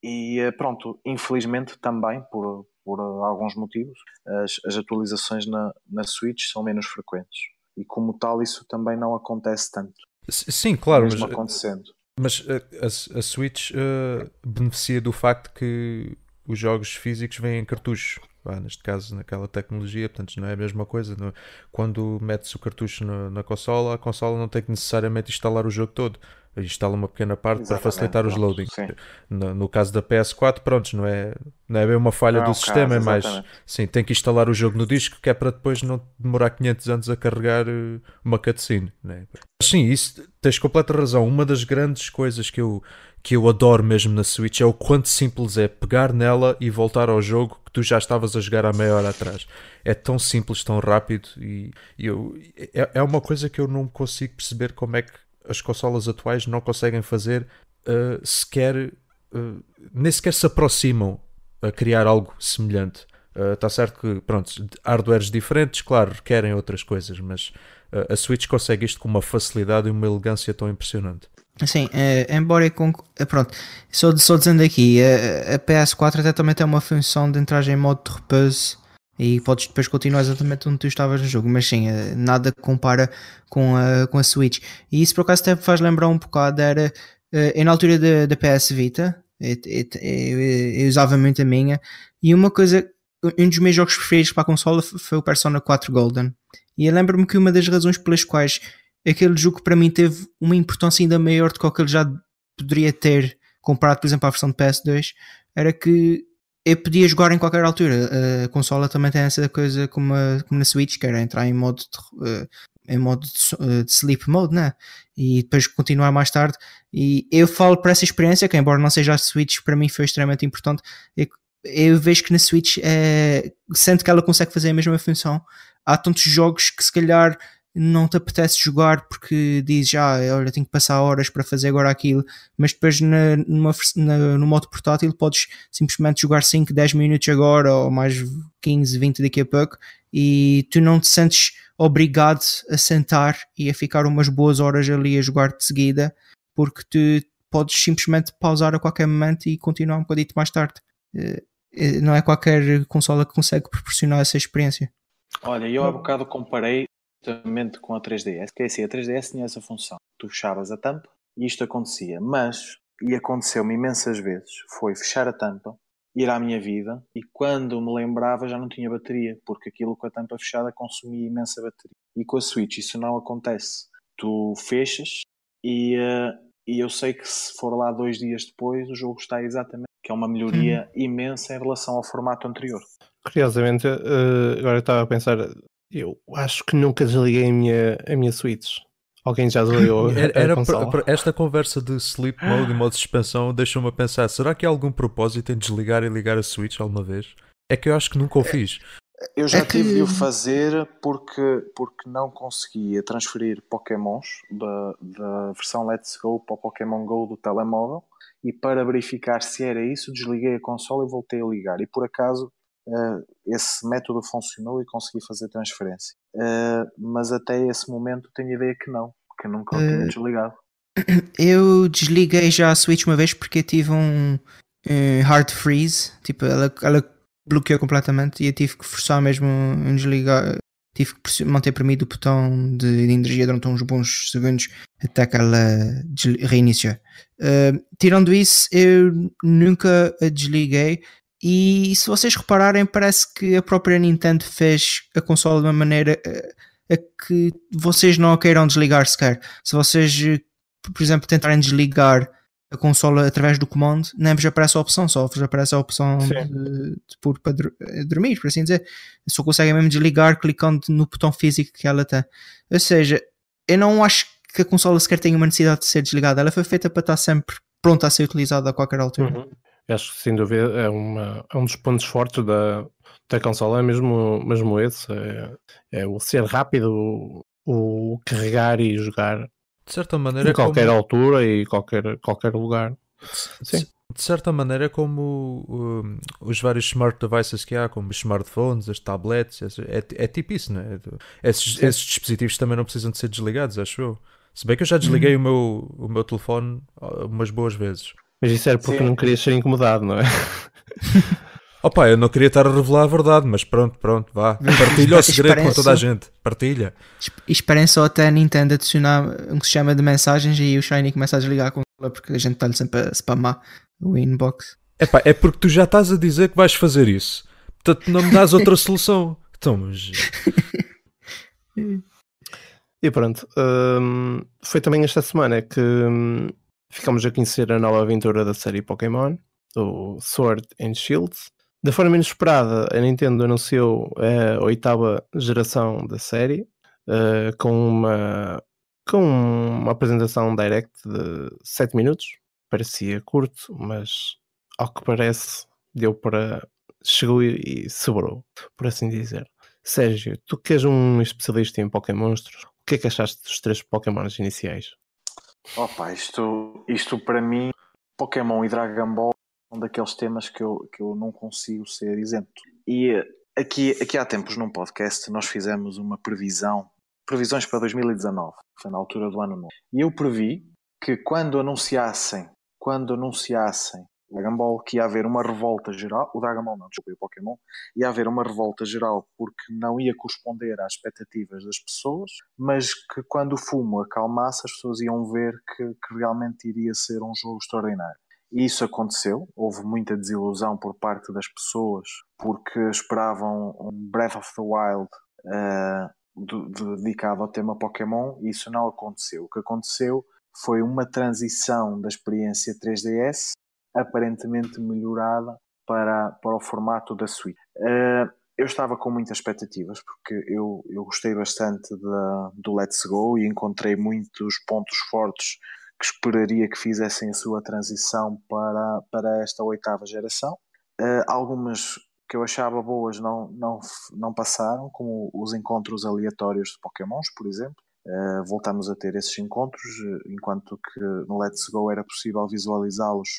e eh, pronto, infelizmente também, por, por alguns motivos, as, as atualizações na, na Switch são menos frequentes. E como tal, isso também não acontece tanto.
Sim, claro,
mas, acontecendo.
mas a, a, a Switch uh, beneficia do facto que os jogos físicos vêm em cartucho. Ah, neste caso, naquela tecnologia, portanto, não é a mesma coisa. Quando metes o cartucho na, na consola, a consola não tem que necessariamente instalar o jogo todo. Instala uma pequena parte
Exatamente,
para facilitar os
pronto,
loadings.
sim.
No, no caso da PS4, pronto, não é, não é bem uma falha
Não é
do
um
sistema,
caso,
é mais sim, tem que instalar o jogo no disco que é para depois não demorar 500 anos a carregar eh, uma cutscene. Né? Mas sim, isso tens completa razão. Uma das grandes coisas que eu, que eu adoro mesmo na Switch é o quanto simples é pegar nela e voltar ao jogo que tu já estavas a jogar há meia hora atrás. É tão simples, tão rápido e, e eu, é, é uma coisa que eu não consigo perceber como é que as consolas atuais não conseguem fazer uh, sequer, uh, nem sequer se aproximam a criar algo semelhante. Está certo que, pronto, hardwares diferentes, claro, requerem outras coisas, mas uh, a Switch consegue isto com uma facilidade e uma elegância tão impressionante.
Sim, eh, embora eh, pronto, só, só dizendo aqui, eh, a, a PS4 até também tem uma função de entrar em modo de repouso e podes depois continuar exatamente onde tu estavas no jogo, mas sim, eh, nada compara com a, com a Switch. E isso por acaso até faz lembrar um bocado, era eh, eu na altura da, da PS Vita, eu, eu- eu- usava muito a minha, e uma coisa, um dos meus jogos preferidos para a consola foi o Persona 4 Golden. E eu lembro-me que uma das razões pelas quais aquele jogo para mim teve uma importância ainda maior do que o que ele já poderia ter comparado, por exemplo, à versão de PS2, era que eu podia jogar em qualquer altura. A consola também tem essa coisa como, como na Switch, que era entrar em modo de, eh, em modo eh, de sleep mode, né? E depois continuar mais tarde. E eu falo para essa experiência, que embora não seja a Switch, para mim foi extremamente importante. Eu, eu vejo que na Switch, é, sendo que ela consegue fazer a mesma função, há tantos jogos que se calhar não te apetece jogar porque dizes, ah, olha, tenho que passar horas para fazer agora aquilo, mas depois na, numa, na- no modo portátil podes simplesmente jogar 5, 10 minutos agora ou mais 15, 20 daqui a pouco e tu não te sentes obrigado a sentar e a ficar umas boas horas ali a jogar de seguida porque tu podes simplesmente pausar a qualquer momento e continuar um bocadinho mais tarde. Eh, eh, Não é qualquer consola que consegue proporcionar essa experiência.
Olha, eu há bocado comparei justamente com a 3DS, que é assim, a 3DS tinha essa função. Tu fechavas a tampa e isto acontecia, mas, e aconteceu-me imensas vezes, foi fechar a tampa, ir à minha vida e quando me lembrava já não tinha bateria, porque aquilo com a tampa fechada consumia imensa bateria. E com a Switch isso não acontece. Tu fechas e, eh, e eu sei que se for lá dois dias depois o jogo está exatamente, que é uma melhoria imensa em relação ao formato anterior.
Curiosamente, eh, agora eu estava a pensar, eu acho que nunca desliguei a minha, a minha Switch. Alguém já desligou a,
Era,
a
era por- por- esta conversa de sleep mode e modo de suspensão deixou-me a pensar: será que há algum propósito em desligar e ligar a Switch alguma vez? É que eu acho que nunca o fiz.
Eu já
É que-
tive de o fazer porque, porque não conseguia transferir Pokémons da, da versão Let's Go para o Pokémon Go do telemóvel e para verificar se era isso, desliguei a consola e voltei a ligar. E por acaso esse método funcionou e consegui fazer transferência. Eh, mas até esse momento tenho a ideia que não, que nunca o tinha
Eh,
desligado.
Eu desliguei já a Switch uma vez porque eu tive um, eh, hard freeze, tipo, ela, ela bloqueou completamente e eu tive que forçar mesmo um desligar, tive que manter premido o botão de, de energia durante uns bons segundos até que ela reiniciou. Eh, tirando isso, eu nunca a desliguei e se vocês repararem, parece que a própria Nintendo fez a consola de uma maneira eh, a que vocês não a queiram desligar sequer. Se vocês eh, por exemplo, tentarem desligar a consola através do comando, nem vos aparece a opção, só vos aparece a opção de, de pôr para eh, dormir, por assim dizer. Só conseguem mesmo desligar clicando no botão físico que ela tem. Ou seja, eu não acho que a consola sequer tenha uma necessidade de ser desligada. Ela foi feita para estar sempre pronta a ser utilizada a qualquer altura.
Uhum. Acho que sem dúvida é, uma, é um dos pontos fortes da, da consola, é mesmo, mesmo esse. É, é o ser rápido, o, o carregar e jogar
De certa maneira,
em
é como-
qualquer altura e qualquer, qualquer lugar. Sim.
De certa maneira, é como um, os vários smart devices que há, como os smartphones, as tablets, é, é tipo isso, né? Esses,
Sim.
esses dispositivos também não precisam de ser desligados, acho eu. Se bem que eu já desliguei o, meu, o meu telefone ah, umas boas vezes.
Mas isso era porque
Sim.
não querias ser incomodado, não é?
Opa, eu não queria estar a revelar a verdade, mas pronto, pronto, vá. Partilha o segredo com toda a gente. Partilha.
Esp- E esperem só até a Nintendo adicionar um sistema de mensagens e o Shiny começa a desligar a consola porque a gente está-lhe sempre a spamar o inbox.
Epá, é porque tu já estás a dizer que vais fazer isso. Portanto, não me dás outra solução. Então, mas...
E pronto, hum, foi também esta semana que hum, ficamos a conhecer a nova aventura da série Pokémon, o Sword and Shield. Da forma inesperada, a Nintendo anunciou a oitava geração da série, uh, com, uma, com uma apresentação direct de 7 minutos. Parecia curto, mas ao que parece deu para. chegou e, e sobrou, por assim dizer. Sérgio, tu que és um especialista em Pokémon monstros, o que é que achaste dos três Pokémons iniciais?
Opa, isto, isto para mim, Pokémon e Dragon Ball são daqueles temas que eu, que eu não consigo ser isento. E aqui, aqui há tempos num podcast nós fizemos uma previsão, previsões para 2019, foi na altura do ano novo. E eu previ que quando anunciassem, quando anunciassem Dragon Ball que ia haver uma revolta geral, o Dragon Ball não, desculpa, o Pokémon, ia haver uma revolta geral porque não ia corresponder às expectativas das pessoas, mas que quando o fumo acalmasse as pessoas iam ver que, que realmente iria ser um jogo extraordinário. E isso aconteceu, houve muita desilusão por parte das pessoas porque esperavam um Breath of the Wild uh, de, de, dedicado ao tema Pokémon e isso não aconteceu. O que aconteceu foi uma transição da experiência 3DS aparentemente melhorada para, para o formato da suite. Uh, eu estava com muitas expectativas porque eu, eu gostei bastante da, do Let's Go e encontrei muitos pontos fortes que esperaria que fizessem a sua transição para, para esta oitava geração. Uh, algumas que eu achava boas não, não, não passaram, como os encontros aleatórios de Pokémons, por exemplo. Uh, voltamos a ter esses encontros, enquanto que no Let's Go era possível visualizá-los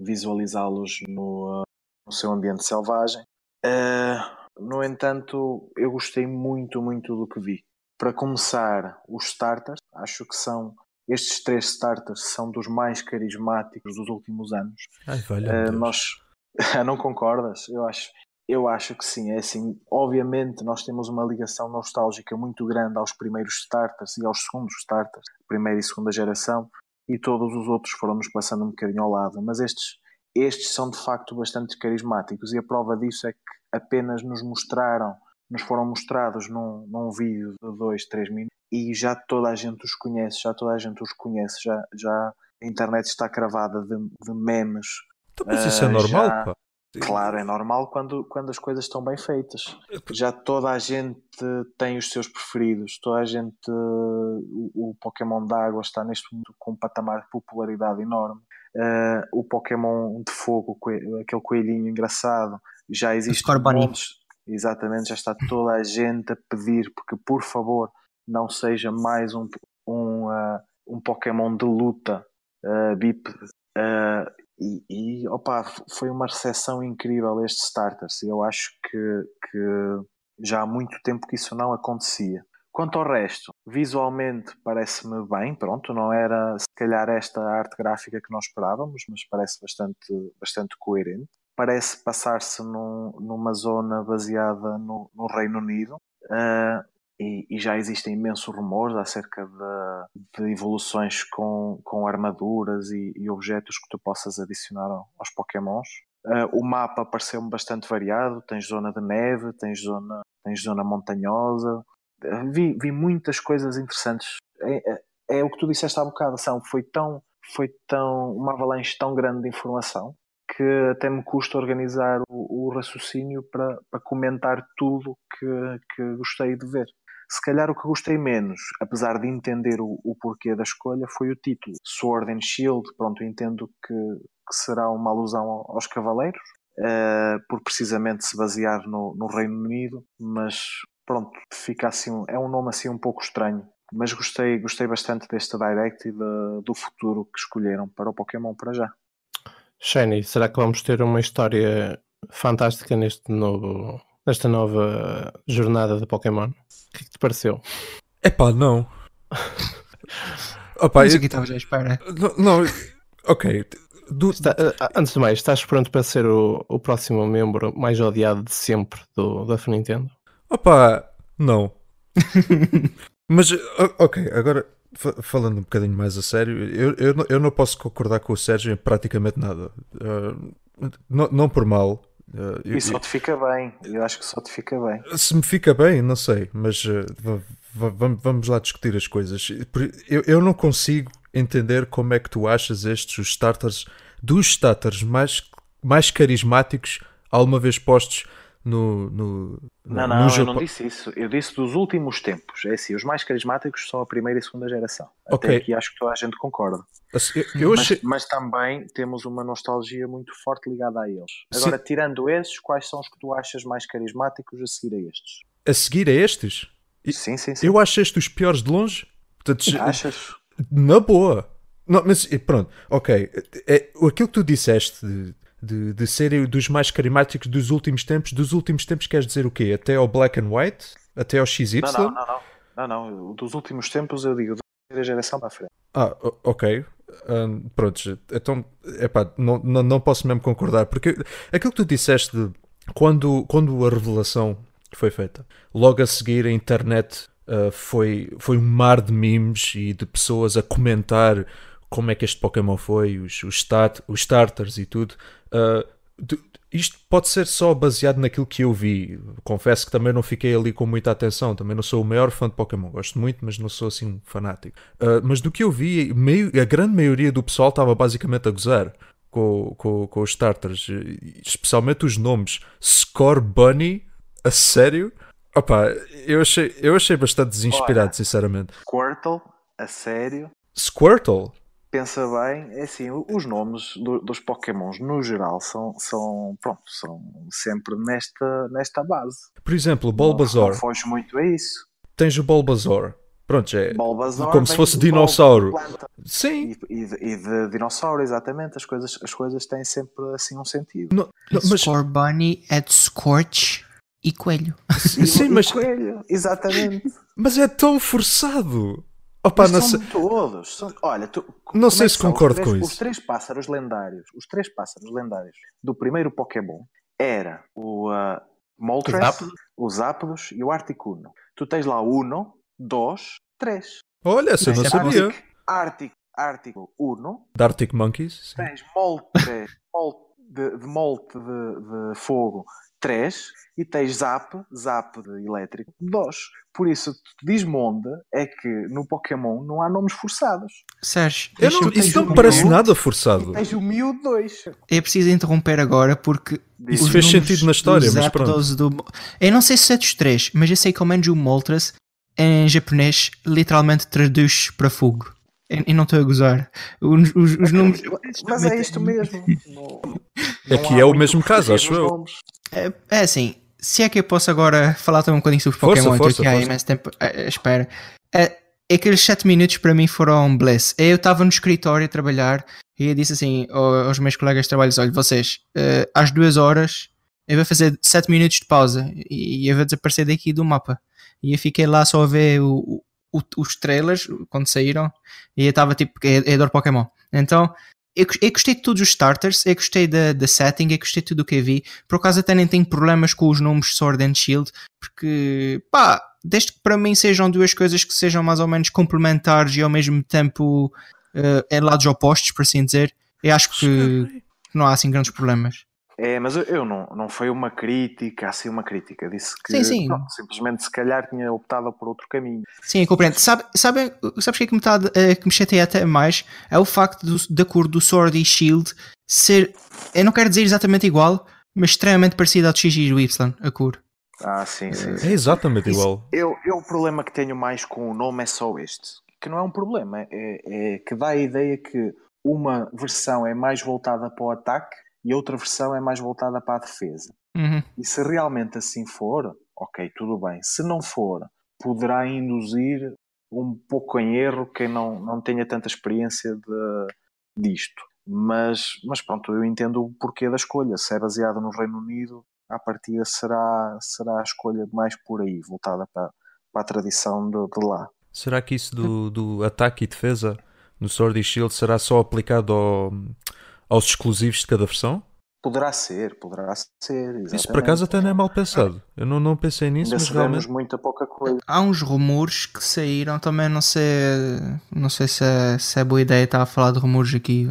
visualizá-los no, no, seu ambiente selvagem. Uh, no entanto, eu gostei muito, muito do que vi. Para começar, os starters, acho que são estes três starters são dos mais carismáticos dos últimos anos.
Ai, uh,
nós não concordas? Eu acho, eu acho que sim. É assim, obviamente nós temos uma ligação nostálgica muito grande aos primeiros starters e aos segundos starters, primeira e segunda geração, e todos os outros foram-nos passando um bocadinho ao lado. Mas estes, estes são de facto bastante carismáticos e a prova disso é que apenas nos mostraram, nos foram mostrados num, num vídeo de 2, 3 minutos e já toda a gente os conhece, já toda a gente os conhece, já, já a internet está cravada de, de memes.
Então, mas isso uh, é normal,
já...
pá.
Claro, é normal quando, quando as coisas estão bem feitas. Já toda a gente tem os seus preferidos, toda a gente. O, o Pokémon d'água está neste momento com um patamar de popularidade enorme. Uh, o Pokémon de fogo, aquele coelhinho engraçado, já existe. Montes, exatamente, já está toda a gente a pedir, porque por favor não seja mais um, um, uh, um Pokémon de luta uh, BIP. Uh, e, e opa, foi uma recepção incrível estes starters. Eu acho que, que já há muito tempo que isso não acontecia. Quanto ao resto, visualmente parece-me bem, pronto, não era se calhar esta arte gráfica que nós esperávamos, mas parece bastante, bastante coerente. Parece passar-se num, numa zona baseada no, no Reino Unido. Uh, e, e, já existem imensos rumores acerca de, de evoluções com, com armaduras e, e, objetos que tu possas adicionar aos Pokémons. Uh, o mapa pareceu-me bastante variado, tens zona de neve, tens zona, tens zona montanhosa, uh, vi, vi muitas coisas interessantes. É, é, é, o que tu disseste há bocado, são, foi tão, foi tão, uma avalanche tão grande de informação que até me custa organizar o, o raciocínio para, para comentar tudo que, que gostei de ver. Se calhar o que gostei menos, apesar de entender o, o porquê da escolha, foi o título. Sword and Shield, pronto, entendo que, que será uma alusão aos cavaleiros, uh, por precisamente se basear no, no Reino Unido, mas pronto, fica assim, é um nome assim um pouco estranho. Mas gostei, gostei bastante deste Direct e de, do futuro que escolheram para o Pokémon para já.
Shiny, será que vamos ter uma história fantástica neste novo, nesta nova jornada de Pokémon? O que é que te pareceu?
É pá, não.
Opa, Mas aqui estava já à espera.
Não, não ok.
Do... Está, eh, antes de mais, estás pronto para ser o, o próximo membro mais odiado de sempre do, da Nintendo?
Opa, não. Mas, ok, agora falando um bocadinho mais a sério, eu, eu, eu não posso concordar com o Sérgio em praticamente nada. Uh, não, não por mal,
Uh, e só te fica bem, eu acho que só te fica bem.
Se me fica bem, não sei, mas uh, vamos, vamos lá discutir as coisas. Eu, eu não consigo entender como é que tu achas estes os starters dos starters mais, mais carismáticos alguma vez postos no, no,
não, não, no eu não disse isso. Eu disse dos últimos tempos. É assim, os mais carismáticos são a primeira e a segunda geração.
Okay.
Até aqui acho que toda a gente concorda.
Eu, eu
mas,
achei...
mas, também temos uma nostalgia muito forte ligada a eles. Agora, Sim. tirando esses, quais são os que tu achas mais carismáticos a seguir a estes?
A seguir a estes?
Sim, sim, sim.
Eu acho estes os piores de longe.
Portanto, Achas?
Na boa. Não, mas pronto, ok. É, aquilo que tu disseste de, de, de serem dos mais carismáticos dos últimos tempos, dos últimos tempos queres dizer o quê? Até ao Black and White? Até ao XY?
Não, não, não. Não, não, não. Dos últimos tempos eu digo da geração para a frente.
Ah, ok. Um, pronto, então, epá, não, não, não posso mesmo concordar, porque aquilo que tu disseste de quando, quando a revelação foi feita, logo a seguir a internet uh, foi, foi um mar de memes e de pessoas a comentar como é que este Pokémon foi, os, os, stat, os starters e tudo. Uh, isto pode ser só baseado naquilo que eu vi. Confesso que também não fiquei ali com muita atenção. Também não sou o maior fã de Pokémon. Gosto muito, mas não sou assim um fanático. Uh, mas do que eu vi, meio, a grande maioria do pessoal estava basicamente a gozar com, com, com os starters. Especialmente os nomes. Score Bunny, a sério? Opa, eu achei, eu achei bastante desinspirado, Olha, sinceramente.
Squirtle, a sério?
Squirtle?
Pensa bem, é assim, os nomes do, dos Pokémons no geral são, são, pronto, são sempre nesta, nesta base.
Por exemplo, Bulbasaur.
Não, foge muito a isso.
Tens o Bulbasaur. Pronto, é Bulbasaur como se fosse dinossauro. Sim.
E, e, de, e, de, dinossauro, exatamente. As coisas, as coisas têm sempre assim um sentido.
No, no, mas... Scorbunny é de Scorch e Coelho.
Sim, Sim mas...
Coelho, exatamente.
Mas é tão forçado. Opa,
não são sei... todos. São... Olha, tu...
não sei se concordo
três,
com isso.
Os três pássaros lendários, os três pássaros lendários do primeiro Pokémon era o uh, Moltres, o Zapdos e o Articuno. Tu tens lá Uno, dois, três.
Olha, essa eu não sabia.
Arctic, Artico Uno.
Da Arctic Monkeys.
Sim. Tens Moltres, Molt de, de Molte de, de fogo 3 e tens Zap, Zap de elétrico, 2. Por isso, diz Monda é que no Pokémon não há nomes forçados.
Sérgio,
não, isso não me parece nada forçado.
Tens o Mew 2.
É preciso interromper agora porque.
Isso fez sentido na história, mas pronto.
Do... Eu não sei se é dos três, mas eu sei que ao menos o Moltres em japonês literalmente traduz para fogo. E não estou a gozar. Os, os, os números.
Mas é isto mesmo.
Não, Aqui é o mesmo caso, acho eu.
É, é, assim, se é que eu posso agora falar também um bocadinho sobre
força,
Pokémon,
força,
que há imenso tempo à espera. É, aqueles 7 minutos para mim foram bliss. Eu estava no escritório a trabalhar e eu disse assim aos meus colegas de trabalho: olha, vocês, uh, às 2 horas eu vou fazer 7 minutos de pausa e eu vou desaparecer daqui do mapa. E eu fiquei lá só a ver o, o, os trailers quando saíram e eu estava tipo, é, é adoro Pokémon. Então eu, eu, gostei de todos os starters, eu gostei da, da setting, eu gostei de tudo o que eu vi. Por acaso até nem tenho problemas com os nomes Sword and Shield, porque pá, desde que para mim sejam duas coisas que sejam mais ou menos complementares e ao mesmo tempo uh, em lados opostos, por assim dizer, eu acho que não há assim grandes problemas.
É, mas eu não, não foi uma crítica, assim uma crítica. Disse que
sim, sim.
Não, simplesmente se calhar tinha optado por outro caminho.
Sim, eu compreendo. Sabe, sabe, sabes o que é que me, tá, que me chateia até mais? É o facto do, da cor do Sword e Shield ser, eu não quero dizer exatamente igual, mas extremamente parecida ao X e do Y, a cor.
Ah, sim, sim. sim.
É exatamente
Isso,
igual.
Eu, eu, o problema que tenho mais com o nome é só este. Que não é um problema, é, é que dá a ideia que uma versão é mais voltada para o ataque e outra versão é mais voltada para a defesa.
Uhum.
E se realmente assim for, ok, tudo bem. Se não for, poderá induzir um pouco em erro quem não, não tenha tanta experiência de, disto. Mas, mas pronto, eu entendo o porquê da escolha. Se é baseado no Reino Unido, a partida será, será a escolha mais por aí, voltada para, para a tradição de, de lá.
Será que isso do, do ataque e defesa no Sword e Shield será só aplicado ao, aos exclusivos de cada versão?
Poderá ser, poderá ser. Exatamente.
Isso por acaso até não é mal pensado. Eu não, não pensei nisso,
Ainda
mas realmente.
muita pouca coisa.
Há uns rumores que saíram, também não sei, não sei se é, se é boa ideia estar a falar de rumores aqui.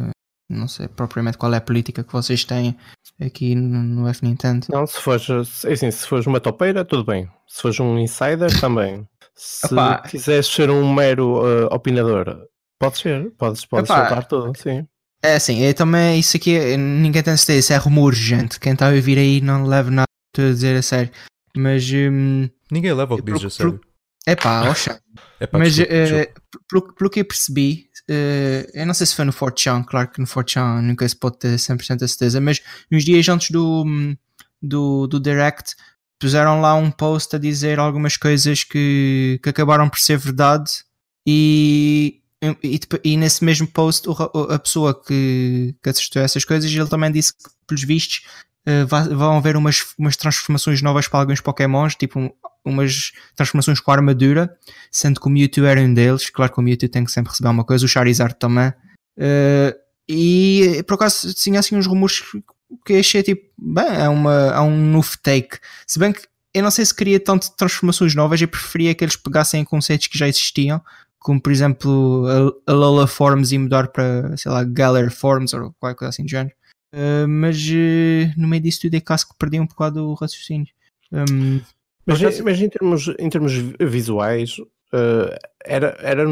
Não sei propriamente qual é a política que vocês têm aqui no, no F Nintendo.
Não, se fores, assim, se fores uma topeira, tudo bem. Se fores um insider, também. Se
Epá.
quiseres ser um mero uh, opinador, pode ser, podes, podes
Epá.
soltar tudo, sim.
É assim, eu também, isso aqui, é- ninguém tem certeza, isso é rumor, gente. Quem está a ouvir aí não leva nada a dizer a sério. Mas, hum,
Ninguém leva o que diz a sério.
é pá, oxa.
É
Mas
desculpa,
eh,
desculpa.
pelo, pelo que eu percebi, eh, eu não sei se foi no 4chan, claro que no 4chan nunca se pode ter 100% a certeza, mas uns dias antes do, do, do Direct puseram lá um post a dizer algumas coisas que, que acabaram por ser verdade e, e, e nesse mesmo post a pessoa que, que assistiu a essas coisas ele também disse que pelos vistos eh, vão haver umas, umas transformações novas para alguns pokémons, tipo um- umas transformações com armadura sendo que o Mewtwo era um deles. Claro que o Mewtwo tem que sempre receber uma coisa, o Charizard também. Eh, e por acaso tinha assim uns rumores que achei tipo, bem, é, uma, é um novo take. Se bem que eu não sei se queria tanto transformações novas, eu preferia que eles pegassem conceitos que já existiam, como por exemplo a, a Lola Forms e mudar para, sei lá, Galar Forms ou qualquer coisa assim do género. Eh, mas eh, no meio disso tudo é caso que perdi um bocado o raciocínio. Um,
Mas,
acaso-
mas em, termos, em termos visuais, uh, era, era,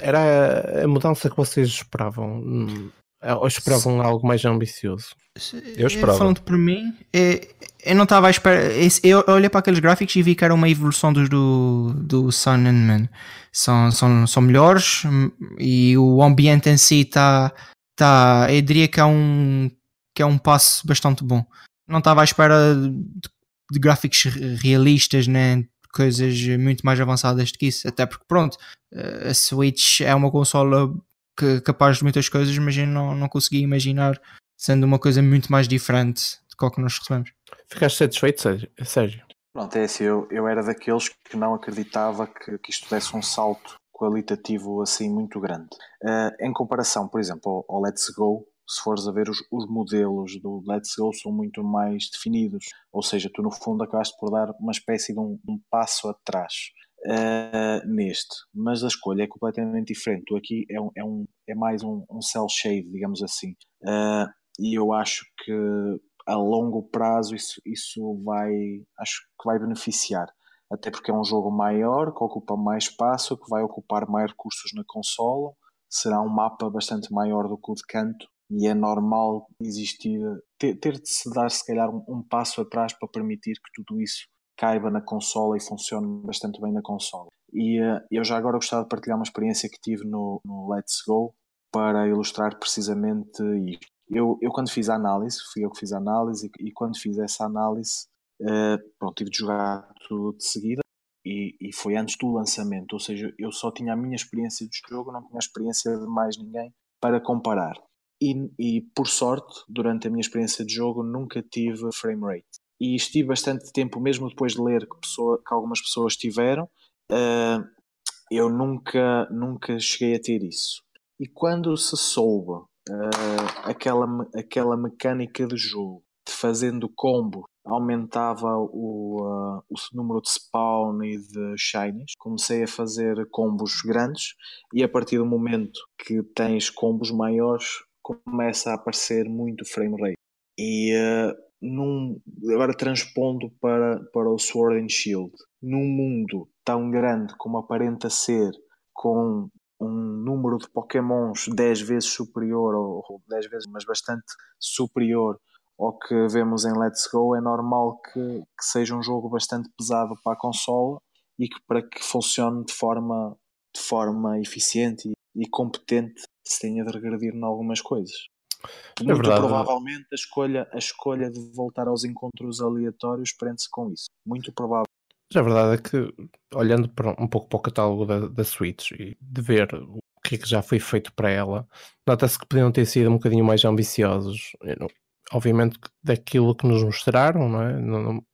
era a mudança que vocês esperavam? Hum, Ou esperavam algo mais ambicioso?
Eu esperava.
Falando por mim, é- eu não estava à espera. Eu olhei para aqueles gráficos e vi que era uma evolução dos do, do Sun and Moon. São, são, são melhores hum, e o ambiente em si está. Tá, eu diria que é, um, que é um passo bastante bom. Não estava à espera de, de gráficos re- realistas, né? coisas muito mais avançadas do que isso. Até porque, pronto, eh, a Switch é uma consola que, capaz de muitas coisas, mas eu não, não consegui imaginar sendo uma coisa muito mais diferente do que o que nós recebemos.
Ficaste satisfeito, Sérgio? Sérgio?
Pronto, é assim, eu, eu era daqueles que não acreditava que, que isto desse um salto qualitativo assim muito grande. Eh, em comparação, por exemplo, ao, ao Let's Go, se fores a ver os, os modelos do Let's Go são muito mais definidos, ou seja, tu no fundo acabaste por dar uma espécie de um, um passo atrás eh, neste, mas a escolha é completamente diferente. Tu aqui é, um, é, um, é mais um, um cel shade, digamos assim, Eh, e eu acho que a longo prazo isso, isso vai, acho que vai beneficiar. Até porque é um jogo maior, que ocupa mais espaço, que vai ocupar mais recursos na consola, será um mapa bastante maior do que o de canto e é normal existir, ter, ter de se dar se calhar um, um passo atrás para permitir que tudo isso caiba na consola e funcione bastante bem na consola. E eh, eu já agora gostava de partilhar uma experiência que tive no, no Let's Go para ilustrar precisamente isto. Eu, eu quando fiz a análise, fui eu que fiz a análise, e, e quando fiz essa análise, eh, pronto, tive de jogar tudo de seguida e, e foi antes do lançamento, ou seja, eu só tinha a minha experiência de jogo, não tinha a experiência de mais ninguém para comparar. E, e por sorte, durante a minha experiência de jogo, nunca tive frame rate. E estive bastante tempo, mesmo depois de ler que, pessoa, que algumas pessoas tiveram, eh, eu nunca, nunca cheguei a ter isso. E quando se soube eh, aquela, aquela mecânica de jogo, de fazendo combo, aumentava o, ah, o número de spawn e de shinies, comecei a fazer combos grandes e a partir do momento que tens combos maiores, começa a aparecer muito frame rate. E num, agora transpondo para, para o Sword and Shield, num mundo tão grande como aparenta ser, com um número de Pokémons 10 vezes superior, ou, ou 10 vezes, mas bastante superior ao que vemos em Let's Go, é normal que, que seja um jogo bastante pesado para a consola e que para que funcione de forma, de forma eficiente e, e competente se tenha de regredir em algumas coisas. Muito
verdade.
provavelmente a escolha, a escolha de voltar aos encontros aleatórios prende-se com isso. Muito provável.
Já a verdade é que, olhando para, um pouco para o catálogo da, da Switch e de ver o que é que já foi feito para ela, nota-se que podiam ter sido um bocadinho mais ambiciosos. Não- obviamente, daquilo que nos mostraram, não é? Não, não-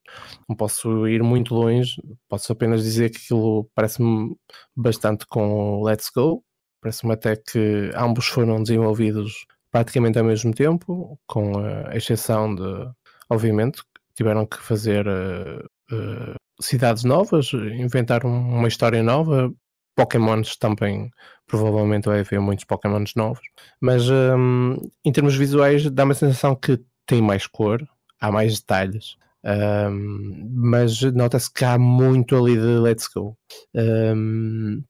não posso ir muito longe, posso apenas dizer que aquilo parece-me bastante com o Let's Go. Parece-me até que ambos foram desenvolvidos praticamente ao mesmo tempo, com a exceção de, obviamente, tiveram que fazer eh, eh, cidades novas, inventaram uma história nova. Pokémons também, provavelmente vai haver muitos Pokémons novos, mas hum, em termos visuais dá-me a sensação que tem mais cor, há mais detalhes. Um, mas nota-se que há muito ali de let's go. Um,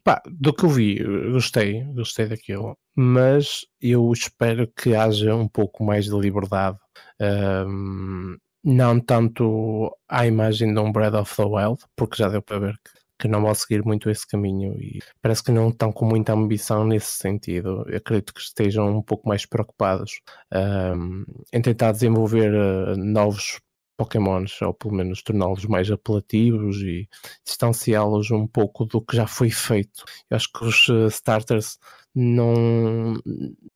pá, do que eu vi, gostei, gostei daquilo, mas eu espero que haja um pouco mais de liberdade. Um, não tanto à imagem de um Breath of the Wild, porque já deu para ver que que não vão seguir muito esse caminho e parece que não estão com muita ambição nesse sentido. Eu acredito que estejam um pouco mais preocupados um, em tentar desenvolver uh, novos Pokémons, ou pelo menos torná-los mais apelativos e distanciá-los um pouco do que já foi feito. Eu acho que os uh, starters não,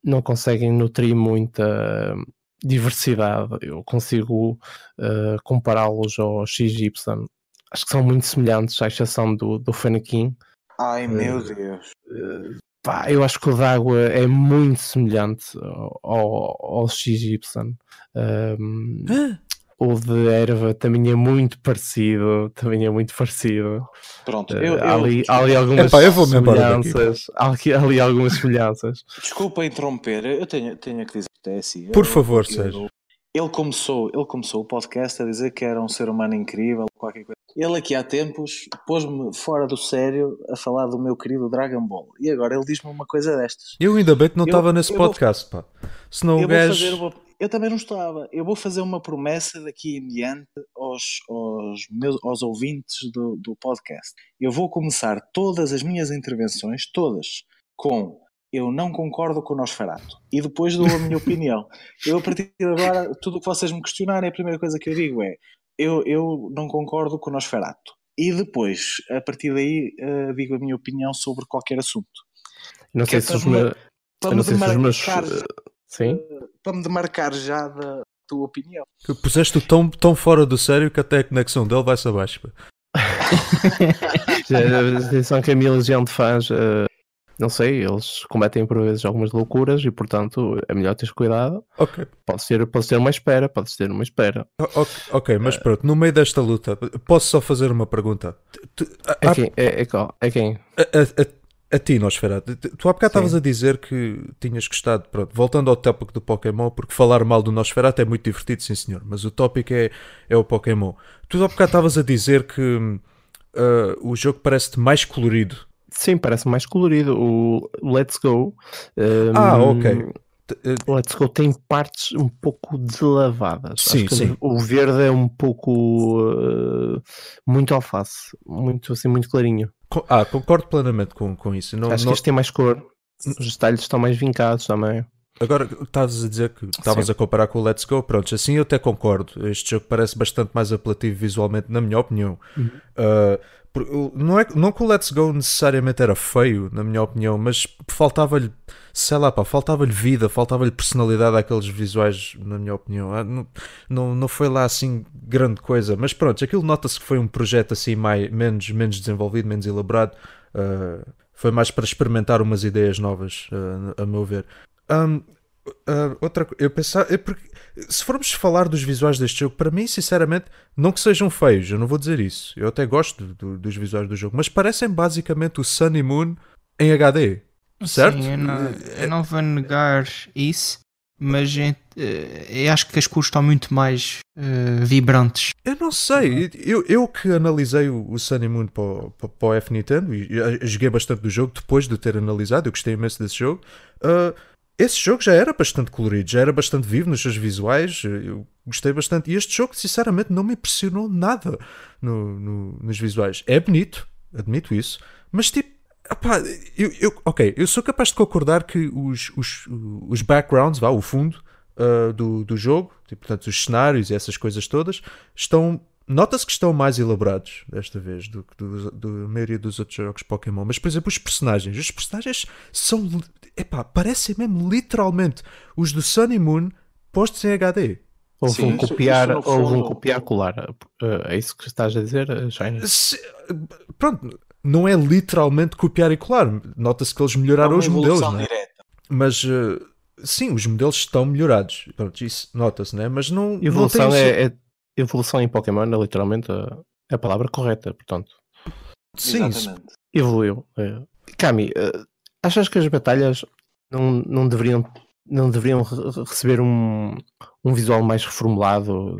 não conseguem nutrir muita diversidade. Eu consigo uh, compará-los ao XY acho que são muito semelhantes, à exceção do, do Fanakin.
Ai meu uh, Deus.
Uh, pá, eu acho que o d'água é muito semelhante ao, ao XY. Um, o de erva também é muito parecido. Também é muito parecido.
Pronto,
eu, há, ali, há ali algumas
Epá, eu vou
semelhanças. Há ali, há ali algumas semelhanças.
Desculpa interromper, eu tenho, tenho que dizer que é assim.
Por
eu,
favor,
eu,
Sérgio.
Ele começou, ele começou o podcast a dizer que era um ser humano incrível, qualquer coisa. Ele aqui há tempos pôs-me fora do sério a falar do meu querido Dragon Ball. E agora ele diz-me uma coisa destas.
Eu ainda bem que não estava nesse podcast, vou, pá. Senão
eu
o gajo...
Vou fazer, eu também não estava. Eu vou fazer uma promessa daqui em diante aos, aos, meus, aos ouvintes do, do podcast. Eu vou começar todas as minhas intervenções, todas, com eu não concordo com o Nosferatu. E depois dou a minha opinião. Eu, a partir de agora, tudo o que vocês me questionarem, a primeira coisa que eu digo é eu, eu não concordo com o Nosferatu. E depois, a partir daí, uh, digo a minha opinião sobre qualquer assunto.
Não sei se os meus.
Para me demarcar,
Sim?
Uh, para me demarcar já da tua opinião.
Puseste-o tão, tão fora do sério que até a conexão dele vai-se abaixo.
Atenção que a minha legião de fãs uh, não sei, eles cometem por vezes algumas loucuras e portanto é melhor teres cuidado.
Ok.
Pode ser, pode ser uma espera, pode ser uma espera.
Ok, okay mas pronto, no meio desta luta, posso só fazer uma pergunta?
Tu, a, é, quem? É, é, é quem?
A, a, ti, Nosferatu, tu há bocado estavas a dizer que tinhas gostado, pronto, voltando ao tópico do Pokémon, porque falar mal do Nosferatu é muito divertido, sim senhor, mas o tópico é, é o Pokémon. Tu há bocado estavas a dizer que uh, o jogo parece-te mais colorido
Sim, parece mais colorido. O Let's Go.
Um, ah, ok.
O Let's Go tem partes um pouco deslavadas.
Sim, sim.
O verde é um pouco uh, muito alface, muito assim, muito clarinho.
Ah, concordo plenamente com, com isso.
Não, Acho não... que este tem mais cor. Os detalhes estão mais vincados também.
Agora, estavas a dizer que estavas a comparar com o Let's Go, pronto, assim eu até concordo. Este jogo parece bastante mais apelativo visualmente, na minha opinião. Uhum. Uh, não, é, não que o Let's Go necessariamente era feio, na minha opinião, mas faltava-lhe, sei lá, pá, faltava-lhe vida, faltava-lhe personalidade àqueles visuais, na minha opinião. Ah, não, não, não foi lá assim grande coisa, mas pronto, aquilo nota-se que foi um projeto assim mais, menos, menos desenvolvido, menos elaborado. Uh, foi mais para experimentar umas ideias novas, uh, a meu ver. Um, uh, outra eu pensava, é porque se formos falar dos visuais deste jogo, para mim, sinceramente, não que sejam feios, eu não vou dizer isso. Eu até gosto do, dos visuais do jogo, mas parecem basicamente o Sun e Moon em HD, certo?
Sim, eu não, eu não vou negar isso, mas eh, eu acho que as cores estão muito mais uh, vibrantes.
Eu não sei, eu, eu que analisei o, o Sun e Moon para o, para o F Nintendo e joguei bastante do jogo depois de ter analisado, eu gostei imenso desse jogo. Uh, esse jogo já era bastante colorido, já era bastante vivo nos seus visuais, eu gostei bastante. E este jogo, sinceramente, não me impressionou nada no, no, nos visuais. É bonito, admito isso, mas tipo, opá, eu, eu, ok, eu sou capaz de concordar que os, os, os backgrounds, vá, o fundo uh, do, do jogo, tipo, portanto, os cenários e essas coisas todas, estão Nota-se que estão mais elaborados desta vez do que da maioria dos outros jogos Pokémon. Mas, por exemplo, os personagens. Os personagens são. Epá, parecem mesmo literalmente os do Sun e Moon postos em HD.
Ou Sim, vão copiar, isso, isso ou vão copiar colar. Eh, é isso que estás a dizer, eh, Shiny?
Se, pronto, não é literalmente copiar e colar. Nota-se que eles melhoraram é os modelos. Não é? Mas. Uh, sim, os modelos estão melhorados. Pronto, isso nota-se, né? Mas não.
Evolução
não tem...
é, é evolução em Pokémon é literalmente a, a palavra correta, portanto.
Sim,
evoluiu. É. Kami, uh, achas que as batalhas não, não deveriam, não deveriam receber um, um visual mais reformulado?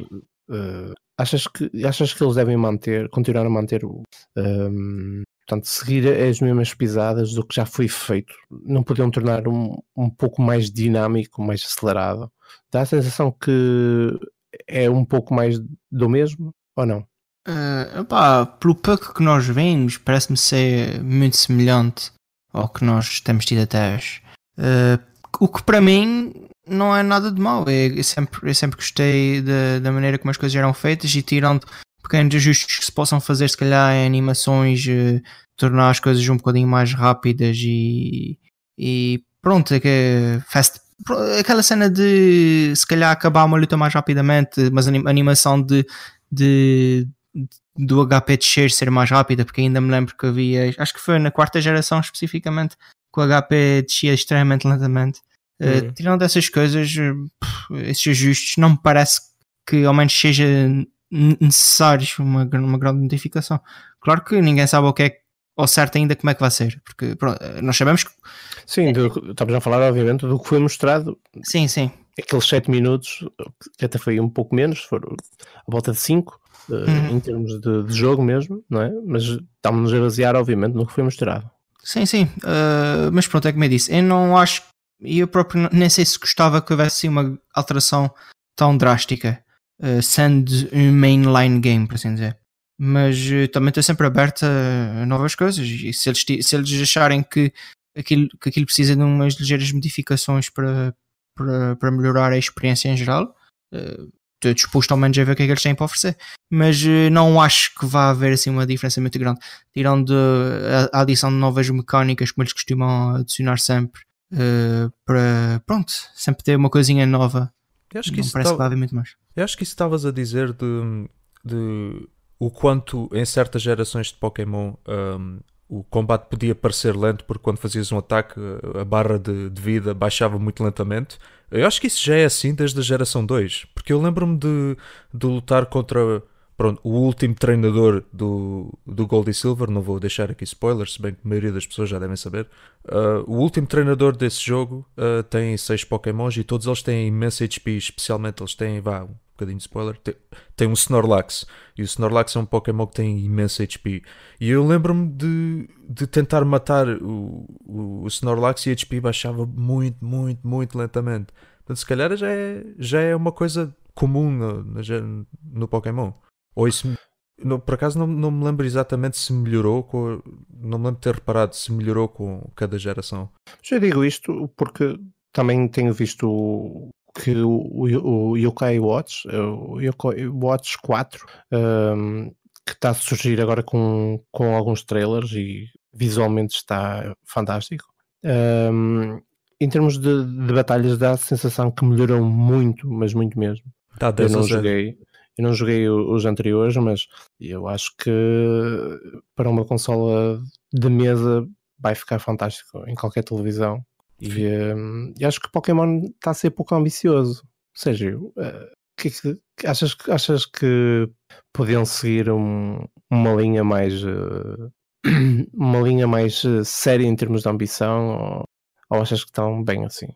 Uh, achas que, achas que eles devem manter, continuar a manter o. Um, portanto, seguir as mesmas pisadas do que já foi feito? Não podiam tornar um, um pouco mais dinâmico, mais acelerado? Dá a sensação que é um pouco mais do mesmo ou não?
Uh, pelo pouco que nós vimos, parece-me ser muito semelhante ao que nós temos tido até hoje. Uh, o que para mim não é nada de mau. Eu, sempre, eu sempre gostei de, da maneira como as coisas eram feitas e tirando pequenos ajustes que se possam fazer, se calhar, em animações, uh, tornar as coisas um bocadinho mais rápidas e, e pronto, é que fast, aquela cena de se calhar acabar uma luta mais rapidamente, mas a animação de, de do HP descer ser mais rápida, porque ainda me lembro que havia, acho que foi na quarta geração especificamente, que o HP descia extremamente lentamente. Uh, tirando essas coisas, esses ajustes, não me parece que ao menos seja necessário uma, uma grande modificação. Claro que ninguém sabe o que é ao certo ainda como é que vai ser, porque pronto, nós sabemos que.
Sim, do, estamos a falar, obviamente, do que foi mostrado.
Sim, sim.
Aqueles 7 minutos, que até foi um pouco menos, foram a volta de 5 uhum. em termos de, de, jogo mesmo, não é? Mas estamos a basear, obviamente, no que foi mostrado.
Sim, sim, uh, mas pronto, é como eu disse, eu não acho, e eu próprio nem sei se gostava que houvesse uma alteração tão drástica, uh, sendo um mainline game, por assim dizer. Mas uh, também estou sempre aberto a novas coisas, e se eles, se eles acharem que aquilo, que aquilo precisa de umas ligeiras modificações para, para, para melhorar a experiência em geral, estou disposto ao menos a ver o que é que eles têm para oferecer. Mas uh, não acho que vá haver assim uma diferença muito grande. Tirando a, a adição de novas mecânicas, como eles costumam adicionar sempre, uh, para pronto, sempre ter uma coisinha nova.
Eu acho que não isso parece tava, que muito mais. Eu acho que isso estavas a dizer de, de o quanto em certas gerações de Pokémon um, o combate podia parecer lento porque quando fazias um ataque a barra de, de, vida baixava muito lentamente. Eu acho que isso já é assim desde a geração 2, porque eu lembro-me de, de lutar contra pronto, o último treinador do, do Gold e Silver, não vou deixar aqui spoilers, se bem que a maioria das pessoas já devem saber. Uh, o último treinador desse jogo uh, tem 6 Pokémons e todos eles têm imenso HP, especialmente eles têm, vá, bocadinho de spoiler, tem, tem um Snorlax. E o Snorlax é um Pokémon que tem imenso HP. E eu lembro-me de, de tentar matar o, o, o, Snorlax e o HP baixava muito, muito, muito lentamente. Portanto, se calhar já é, já é uma coisa comum no, no, no Pokémon. Ou isso. No, por acaso não, não me lembro exatamente se melhorou, com, não me lembro de ter reparado se melhorou com cada geração.
Já digo isto porque também tenho visto que o, o, o Yokai Watch, o Yokai Watch 4, um, que está a surgir agora com, com alguns trailers e visualmente está fantástico. Um, em termos de, de, batalhas, dá a sensação que melhorou muito, mas muito mesmo.
Tá,
eu não joguei, eu não joguei os anteriores, mas eu acho que para uma consola de mesa vai ficar fantástico em qualquer televisão. E, um, e acho que Pokémon está a ser pouco ambicioso. Ou seja, uh, que, que, achas, achas que podiam seguir um, uma linha mais uh, uma linha mais uh, séria em termos de ambição ou, ou, achas que estão bem assim?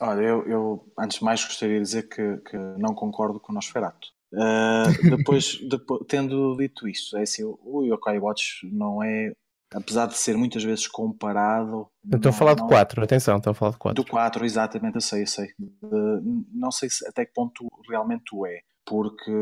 Olha, eu, eu antes de mais gostaria de dizer que, que não concordo com o Nosferatu. Uh, depois, depois, tendo dito isso, é assim, o Yokai Watch não é apesar de ser muitas vezes comparado.
Estou a falar de 4, atenção, estou a falar de 4.
Do 4, exatamente, eu sei, eu sei. De, não sei se, até que ponto realmente o é, porque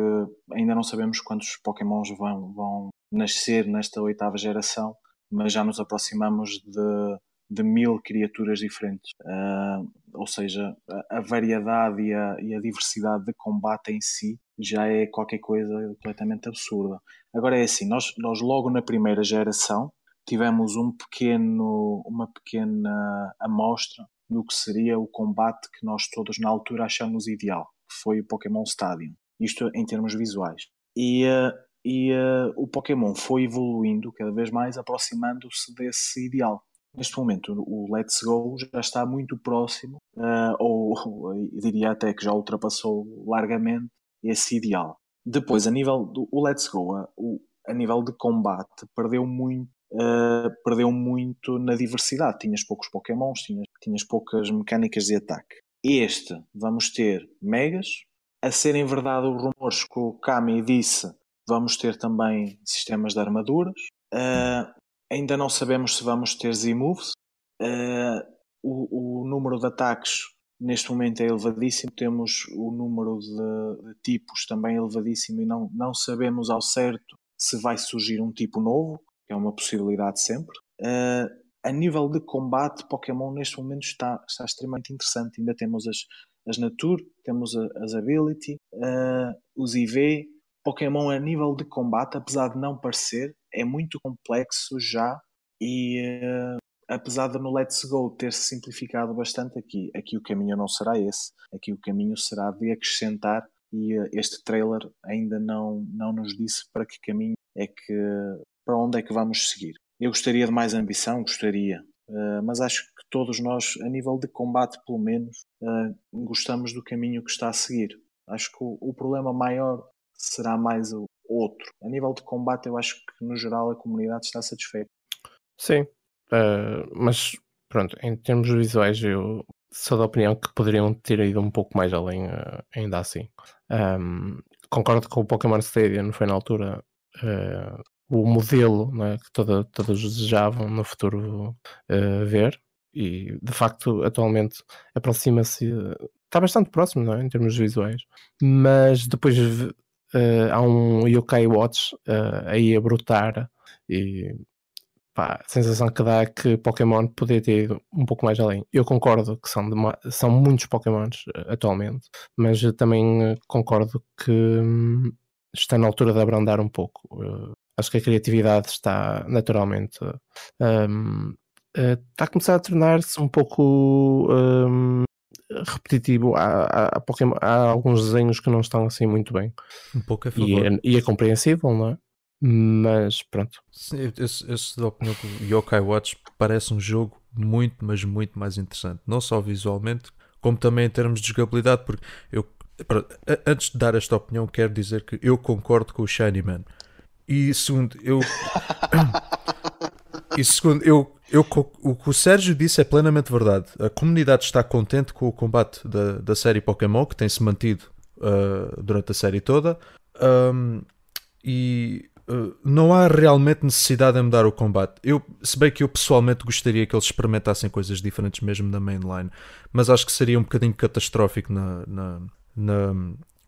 ainda não sabemos quantos Pokémons vão, vão nascer nesta oitava geração, mas já nos aproximamos de, de mil criaturas diferentes. Uh, ou seja, a, a variedade e a, e a diversidade de combate em si já é qualquer coisa completamente absurda. Agora é assim, nós, nós logo na primeira geração tivemos um pequeno, uma pequena amostra do que seria o combate que nós todos na altura achamos ideal, que foi o Pokémon Stadium. Isto em termos visuais. E, uh, e uh, o Pokémon foi evoluindo cada vez mais, aproximando-se desse ideal. Neste momento, o Let's Go já está muito próximo, uh, ou, diria até que já ultrapassou largamente esse ideal. Depois, a nível do Let's Go, a, a nível de combate, perdeu muito uh, perdeu muito na diversidade. Tinhas poucos Pokémons, tinhas, tinhas poucas mecânicas de ataque. Este, vamos ter Megas, a serem verdade os rumores que o Kami disse, vamos ter também sistemas de armaduras. Uh, ainda não sabemos se vamos ter Z-Moves. Uh, o, o, número de ataques neste momento é elevadíssimo. Temos o número de, tipos também elevadíssimo e não, não sabemos ao certo se vai surgir um tipo novo, é uma possibilidade sempre. Uh, a nível de combate, Pokémon neste momento está, está extremamente interessante. Ainda temos as, as Nature, temos as Ability, uh, os IV. Pokémon a nível de combate, apesar de não parecer, é muito complexo já e uh, apesar de no Let's Go ter se simplificado bastante aqui, aqui o caminho não será esse, aqui o caminho será de acrescentar e este trailer ainda não, não nos disse para que caminho é que para onde é que vamos seguir. Eu gostaria de mais ambição, gostaria, Uh, mas acho que todos nós, a nível de combate, pelo menos, uh, gostamos do caminho que está a seguir. Acho que o, problema maior será mais o outro. A nível de combate, eu acho que no geral a comunidade está satisfeita.
Sim, uh, mas pronto, em termos visuais, eu sou da opinião que poderiam ter ido um pouco mais além, ainda assim. Um, concordo com o Pokémon Stadium, foi na altura o modelo né, que todos desejavam no futuro uh, ver e de facto atualmente aproxima-se está bastante próximo não é? em termos visuais mas depois uh, há um Yokai Watch uh, aí a brotar e pá, a sensação que dá é que Pokémon poderia ter ido um pouco mais além eu concordo que são, são muitos Pokémons atualmente mas também concordo que hum, está na altura de abrandar um pouco acho que a criatividade está naturalmente um, eh, está a começar a tornar-se um pouco um, repetitivo. Há, há, Pokémon, há, alguns desenhos que não estão assim muito bem.
Um pouco a
E é, e é compreensível, não é? Mas pronto.
Sim, esse, esse da opinião que o Yokai Watch parece um jogo muito, mas muito mais interessante. Não só visualmente, como também em termos de jogabilidade, porque eu antes de dar esta opinião, quero dizer que eu concordo com o Shiny Man. E segundo, eu. e segundo, eu, eu, o que o Sérgio disse é plenamente verdade. A comunidade está contente com o combate da, da série Pokémon, que tem-se mantido uh, durante a série toda. Um, e uh, não há realmente necessidade de mudar o combate. Eu, se bem que eu pessoalmente gostaria que eles experimentassem coisas diferentes mesmo na mainline, mas acho que seria um bocadinho catastrófico na, na, na,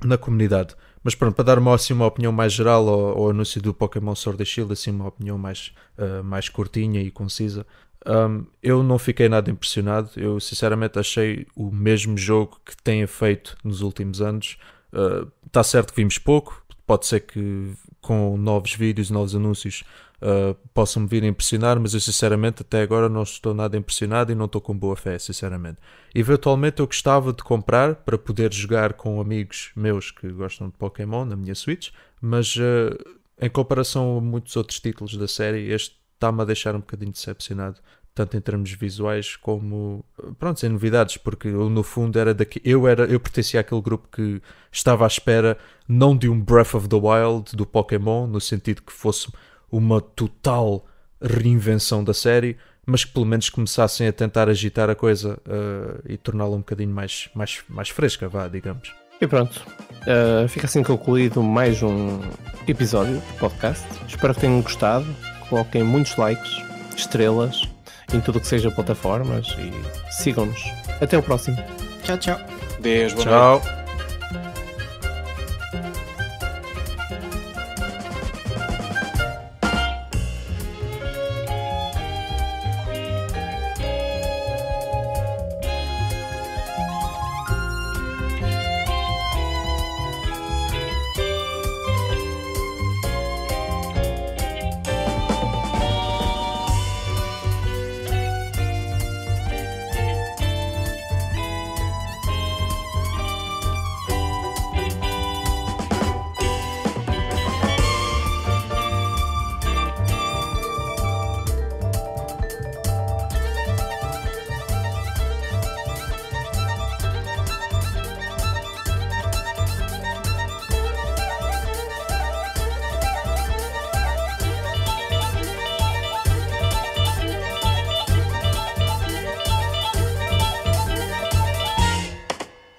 na comunidade. Mas pronto, para dar uma, assim, uma opinião mais geral ao, ao anúncio do Pokémon Sword and Shield, assim, uma opinião mais, uh, mais curtinha e concisa, um, eu não fiquei nada impressionado. Eu sinceramente achei o mesmo jogo que tenha feito nos últimos anos. Está uh, certo que vimos pouco, pode ser que com novos vídeos, novos anúncios, uh, possam-me vir impressionar, mas eu sinceramente até agora não estou nada impressionado e não estou com boa fé, sinceramente. Eventualmente eu gostava de comprar para poder jogar com amigos meus que gostam de Pokémon na minha Switch, mas uh, em comparação a muitos outros títulos da série, este está-me a deixar um bocadinho decepcionado tanto em termos visuais como pronto, em novidades, porque eu no fundo era daqui, eu era, eu pertencia àquele grupo que estava à espera não de um Breath of the Wild do Pokémon, no sentido que fosse uma total reinvenção da série, mas que pelo menos começassem a tentar agitar a coisa uh, e torná-la um bocadinho mais, mais, mais fresca, vá, digamos.
E pronto, uh, fica assim concluído mais um episódio do podcast. Espero que tenham gostado. Coloquem muitos likes, estrelas em tudo que seja plataformas e sigam-nos. Até o próximo.
Tchau, tchau.
Beijo,
tchau.